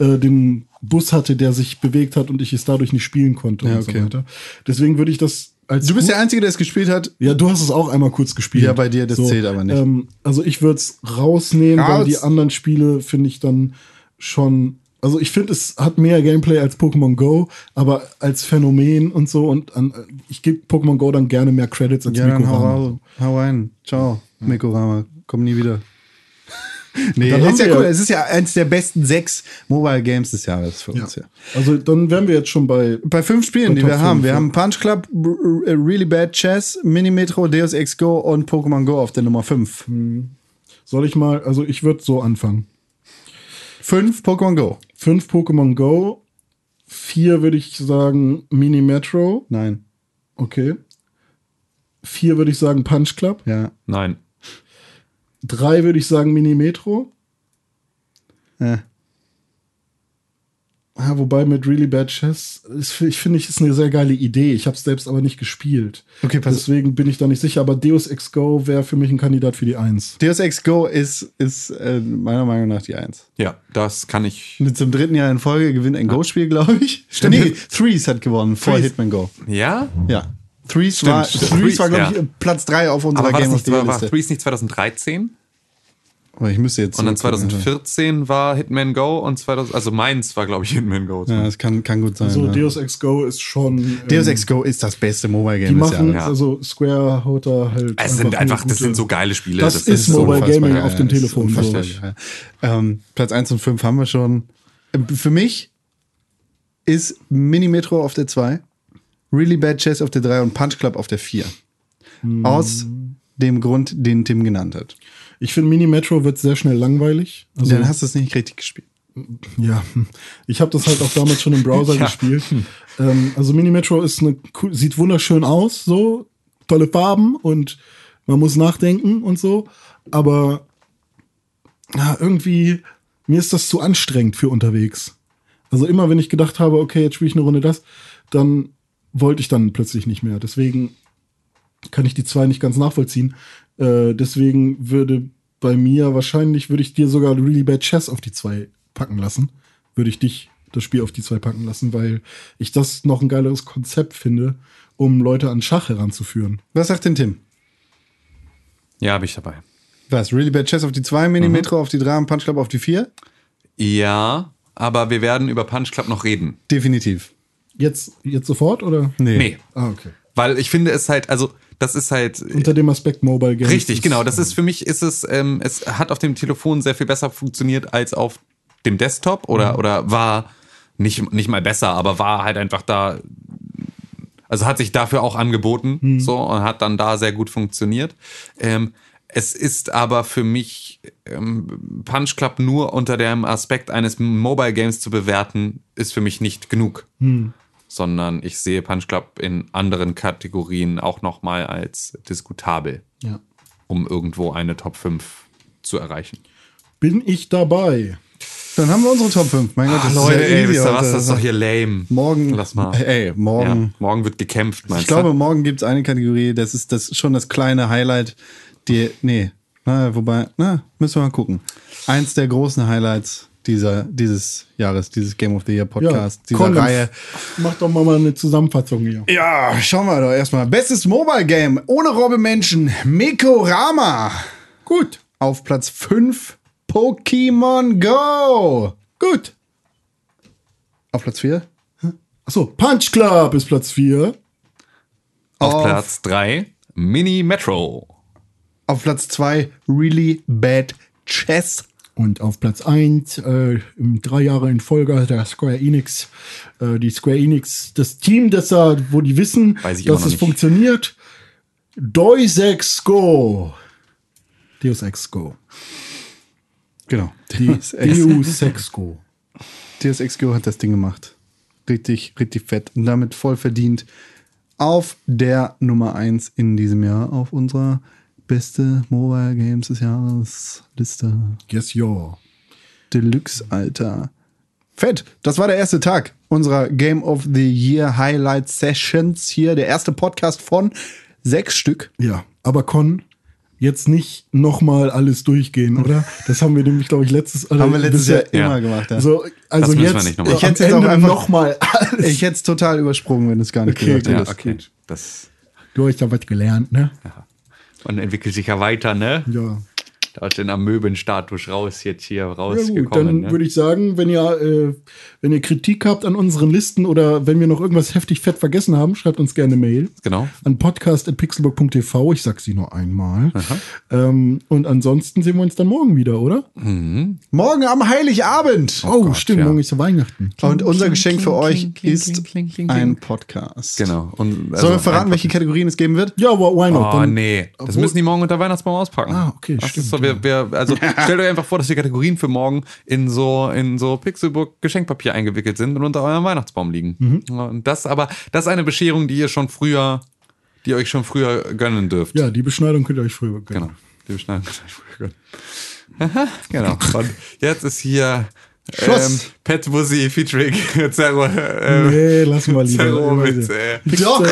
äh, den Bus hatte, der sich bewegt hat und ich es dadurch nicht spielen konnte Ja, und okay. so weiter. Deswegen würde ich das als du bist der Einzige, der es gespielt hat. ja, du hast es auch einmal kurz gespielt. Ja, bei dir, das zählt aber nicht. Ähm, also ich würde es rausnehmen, Raus. weil die anderen Spiele finde ich dann schon. Also ich finde, es hat mehr Gameplay als Pokémon Go, aber als Phänomen und so und an, ich gebe Pokémon Go dann gerne mehr Credits als Ja, dann hau, Mikorama. hau, rein. Ciao, Mekurama. Komm nie wieder. nee, Dann ist haben ja cool. Es ist ja eins der besten sechs Mobile Games des Jahres für Ja. uns. Ja. Also dann wären wir jetzt schon bei Bei fünf Spielen, Bei die Top wir haben. fünf, Wir ja. haben Punch Club, Really Bad Chess, Mini Metro, Deus Ex Go und Pokémon Go auf der Nummer fünf. soll ich mal, also ich würde so anfangen. Fünf Pokémon Go. Fünf Pokémon Go, vier würde ich sagen Mini Metro, Nein. okay. Vier würde ich sagen Punch Club. Ja. Nein. Drei würde ich sagen Mini Metro. Äh. Ja, wobei mit Really Bad Chess, ist, ich finde, ich ist eine sehr geile Idee. Ich habe es selbst aber nicht gespielt. Okay, pass- Deswegen bin ich da nicht sicher. Aber Deus Ex Go wäre für mich ein Kandidat für die Eins. Deus Ex Go ist, ist äh, meiner Meinung nach die Eins. Ja, das kann ich. Und zum dritten Jahr in Folge gewinnt ein Go-Spiel, glaube ich. Stimmt. Nee, Threes hat gewonnen vor Threes. Hitman Go. Ja? Ja. Threes Stimmt, war, stimmt. Threes war glaube Ja. ich, Platz drei auf unserer Aber war das Game of nicht, the Year war. Threes nicht 2013? Aber ich müsste jetzt Und dann zurückgucken. 2014 war Hitman Go und 2000, also meins war, glaube ich, Hitman Go. Ja, das kann, kann gut sein. Also ja. Deus Ex Go ist schon. ähm, Deus Ex Go ist das beste Mobile Die Game des machen, Jahres. Ja. also Square haut da halt. Es sind einfach, das sind so geile Spiele. Das ist so Mobile Gaming auf dem das ist Telefon, so. Ähm, Platz 1 und 5 haben wir schon. Ähm, Für mich ist Mini Metro auf der 2, Really Bad Chess auf der 3 und Punch Club auf der 4. Hm. Aus dem Grund, den Tim genannt hat. Ich finde, Mini Metro wird sehr schnell langweilig. Also, Dann hast du es nicht richtig gespielt. Ja, ich habe das halt auch damals schon im Browser Ja. gespielt. Ähm, also Mini Metro ist eine, cool- sieht wunderschön aus, so tolle Farben und man muss nachdenken und so. Aber ja, irgendwie mir ist das zu anstrengend für unterwegs. Also immer wenn ich gedacht habe, okay, jetzt spiele ich eine Runde das, dann wollte ich dann plötzlich nicht mehr. Deswegen kann ich die zwei nicht ganz nachvollziehen. Äh, deswegen würde bei mir wahrscheinlich, würde ich dir sogar Really Bad Chess auf die zwei packen lassen. Würde ich dich das Spiel auf die zwei packen lassen, weil ich das noch ein geileres Konzept finde, um Leute an Schach heranzuführen. Was sagt denn Tim? Ja, habe ich dabei. Was? Really Bad Chess auf die 2, Mini Mhm. Auf die 3 und Punch Club auf die 4? Ja, aber wir werden über Punch Club noch reden. Definitiv. Jetzt, jetzt sofort oder? Nee. Ah, okay. Weil ich finde es halt, also das ist halt Unter dem Aspekt Mobile Games. richtig, ist- genau. Das ist für mich ist es, ähm, es hat auf dem Telefon sehr viel besser funktioniert als auf dem Desktop oder oder war nicht nicht mal besser, aber war halt einfach da. Also hat sich dafür auch angeboten, so und hat dann da sehr gut funktioniert. Ähm, es ist aber für mich ähm, Punch Club nur unter dem Aspekt eines Mobile Games zu bewerten, ist für mich nicht genug. Sondern ich sehe Punch Club in anderen Kategorien auch nochmal als diskutabel, Ja. um irgendwo eine Top 5 zu erreichen. Bin ich dabei? Dann haben wir unsere Top 5. Mein Gott, das Leute, ist ja ey, wisst ihr was? Das ist doch hier lame. Morgen. Lass mal. Ey, morgen. Ja, morgen wird gekämpft, meinst Ich glaube, morgen gibt es eine Kategorie, das ist das schon das kleine Highlight. Die, nee, na, wobei, na, müssen wir mal gucken. Eins der großen Highlights dieser, dieses Jahres, dieses Game of the Year Podcast, dieser komm, dann Reihe. Mach doch mal eine Zusammenfassung hier. Ja, schauen wir doch erstmal. Bestes Mobile Game ohne Robbe-Menschen, Mekorama. Gut, Auf Platz 5, Pokémon Go. gut. Auf Platz 4, Achso, Punch Club ist Platz 4. Auf auf- Platz 3 Mini Metro. auf Platz 2, Really Bad Chess. Und auf Platz 1, äh, drei Jahre in Folge der Square Enix, äh, die Square Enix, das Team, das da, wo die wissen, dass es nicht. funktioniert. Deus Ex Go. Deus Ex Go. Genau. Deus Deus Ex Go. Deus Ex Go hat das Ding gemacht. Richtig, richtig fett. Und damit voll verdient auf der Nummer 1 in diesem Jahr auf unserer beste Mobile Games des Jahres Liste. Yes, yo. Deluxe, Alter. Fett. Das war der erste Tag unserer Game of the Year Highlight Sessions hier. Der erste Podcast von sechs Stück. Ja, aber Con, jetzt nicht nochmal alles durchgehen, oder? Das haben wir nämlich, glaube ich, letztes, oder Haben wir letztes Jahr immer ja. gemacht. Ja. So, also jetzt, nicht nochmal äh, Ich am hätte jetzt auch einfach- nochmal alles. Ich hätte es total übersprungen, wenn du es gar nicht Okay, gut. Ja, hättest. okay. Das Du hast ja was gelernt, ne? Man entwickelt sich ja weiter, ne? Ja. Da aus den Amöbenstatus raus, jetzt hier Ja gut, rausgekommen. dann ne? würde ich sagen, wenn ihr, äh, wenn ihr Kritik habt an unseren Listen oder wenn wir noch irgendwas heftig fett vergessen haben, schreibt uns gerne eine Mail. Genau. An podcast.pixelburg.tv. Ich sag sie nur einmal. Ähm, und ansonsten sehen wir uns dann morgen wieder, oder? Morgen am Heiligabend. Oh, Gott, stimmt, ja. morgen ist ja Weihnachten. Und unser kling, Geschenk für kling, euch kling, kling, ist kling, kling, kling. ein Podcast. Genau. Und, Sollen wir also verraten, welche Kategorien es geben wird? Ja, why not? Oh, Dann- nee. Das Obwohl- müssen die morgen unter Weihnachtsbaum auspacken. Ah, okay, das stimmt, Ist so, wir, wir, also stellt euch einfach vor, dass die Kategorien für morgen in so, in so Pixelburg Geschenkpapier eingewickelt sind und unter eurem Weihnachtsbaum liegen. Mhm. Und das aber, das ist eine Bescherung, die ihr schon früher, die ihr euch schon früher gönnen dürft. Ja, die Beschneidung könnt ihr euch früher gönnen. Genau. Die beschneiden könnt ihr euch früher gönnen. Aha, genau. Und jetzt ist hier Schluss. ähm, Pet Busy featuring Zerro. Äh, Nee, lassen wir lieber. Zerro Immer mit äh, Doch,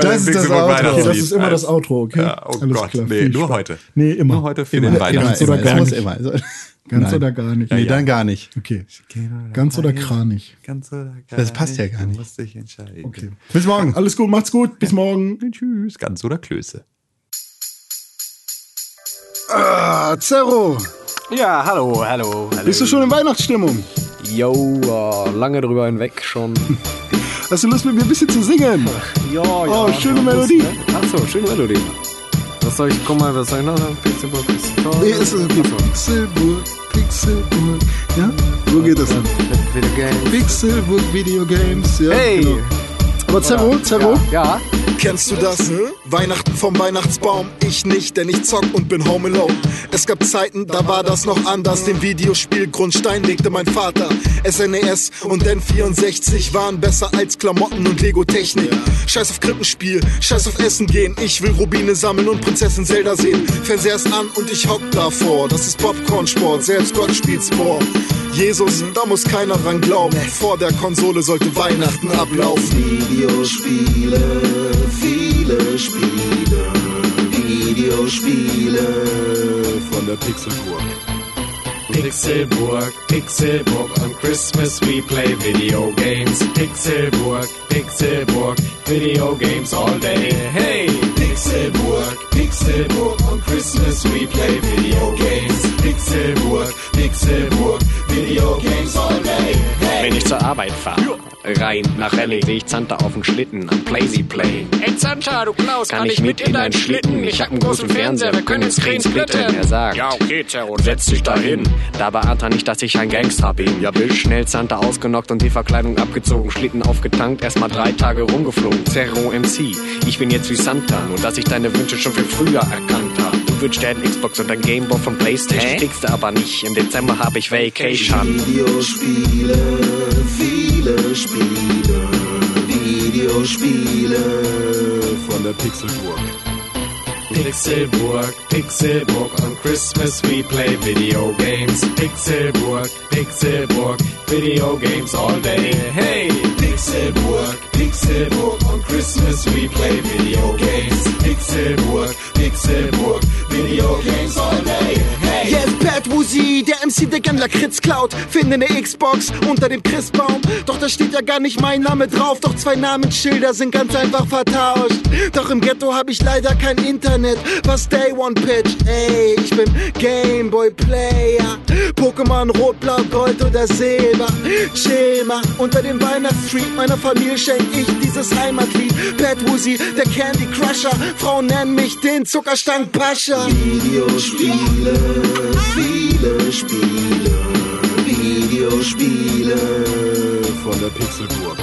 das ist das Outro. Okay, das ist immer das Outro, okay? Ja, oh Gott, nee, Viel nur Spaß. heute. Nee, immer. Nur heute für Immer, den Weihnachts- Ganz oder gar nicht. immer. Also, Ganz Nein. oder gar nicht. nee, ja. dann gar nicht. Okay. Ganz oder Kranich. Ganz oder gar Das passt ja gar Du nicht. musst dich entscheiden. Okay. Bis morgen. Alles gut, macht's gut. Bis morgen. Tschüss. Ganz oder Klöße. Ah, Zerro, Ja, hallo, hallo, hallo. bist du schon in Weihnachtsstimmung? Yo, äh, lange drüber hinweg schon. Hast du Lust mit mir ein bisschen zu singen? ja, ja. Oh, schöne Melodie. Achso, schöne Melodie. Was soll ich, guck mal, was soll ich noch sagen? Pixelburg ist toll. Nee, ist es okay. Achso. Pixelburg, Pixelburg. Ja? Wo geht das denn? Video Games. Pixelburg Video Games. Ja, Hey! genau. Aber Zerro, Zerro, Ja, Kennst du das? Weihnachten vom Weihnachtsbaum. Ich nicht, denn ich zock und bin home alone. Es gab Zeiten, da war das noch anders. Den Videospielgrundstein legte mein Vater. SNES und N64 waren besser als Klamotten und Lego-Technik. Scheiß auf Krippenspiel, scheiß auf Essen gehen. Ich will Rubine sammeln und Prinzessin Zelda sehen. Fernseher ist an und ich hock davor. Das ist Popcorn-Sport, selbst Gott spielt's vor. Jesus, da muss keiner dran glauben. Vor der Konsole sollte Weihnachten ablaufen. Videospiele, viele Spiele, Videospiele von der Pixelburg. Pixelburg, Pixelburg, on Christmas we play video games. Pixelburg, Pixelburg, video games all day. Hey! Pixelburg, Pixelburg, on Christmas we play video games. Pixelburg, Pixelburg, video games all day. Wenn ich zur Arbeit fahre, rein nach Rallye, sehe ich Santa auf dem Schlitten am Playsy Play. Hey Santa, du Klaus, Kann ich mit in deinen Schlitten? Ich hab einen großen Fernseher, wir können Screen splitten. Er sagt, Ja, okay, Zerro, setz dich dahin. Da beahnt er nicht, dass ich ein Gangster bin. Ja, Bill, schnell Santa ausgenockt und die Verkleidung abgezogen, Schlitten aufgetankt, erstmal drei Tage rumgeflogen. Zerro MC, ich bin jetzt wie Santa, nur dass ich deine Wünsche schon viel früher erkannt hab. Du wünschst dir einen Xbox und ein Gameboy von Playstation, kriegst du aber nicht. Im Dezember hab ich Vacation. Videospiele, viele Spiele, Videospiele von der Pixelburg. Pixelburg, Pixelburg, on Christmas we play video games. Pixelburg, Pixelburg, video games all day. Hey! Pixelburg, Pixelburg, on Christmas we play video games. Pixelburg, Pixelburg, video games all day. Hey! Yes, Pat Woozy, der MC, der gern Lakritz klaut. Finde eine Xbox unter dem Christbaum. Doch da steht ja gar nicht mein Name drauf. Doch zwei Namensschilder sind ganz einfach vertauscht. Doch im Ghetto habe ich leider kein Internet. Was Day One Pitch? Ey, ich bin Gameboy Player. Pokémon Rot, Blau, Gold oder Silber. Mal, unter dem Weihnachtstreet meiner Familie schenk ich dieses Heimatlied. Pat Woozy, der Candy Crusher. Frauen nennen mich den Zuckerstank Pascha. Videospiele, viele Spiele, Videospiele von der Pixelburg.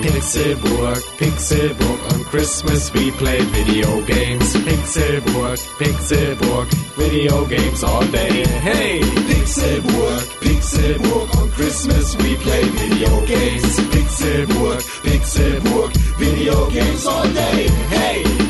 Pixelburg, Pixelburg, on Christmas we play video games. Pixelburg, Pixelburg, video games all day. Hey! Pixelburg, Pixelburg, on Christmas we play video games. Pixelburg, Pixelburg, video games all day. Hey!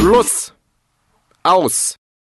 Schluss! Aus!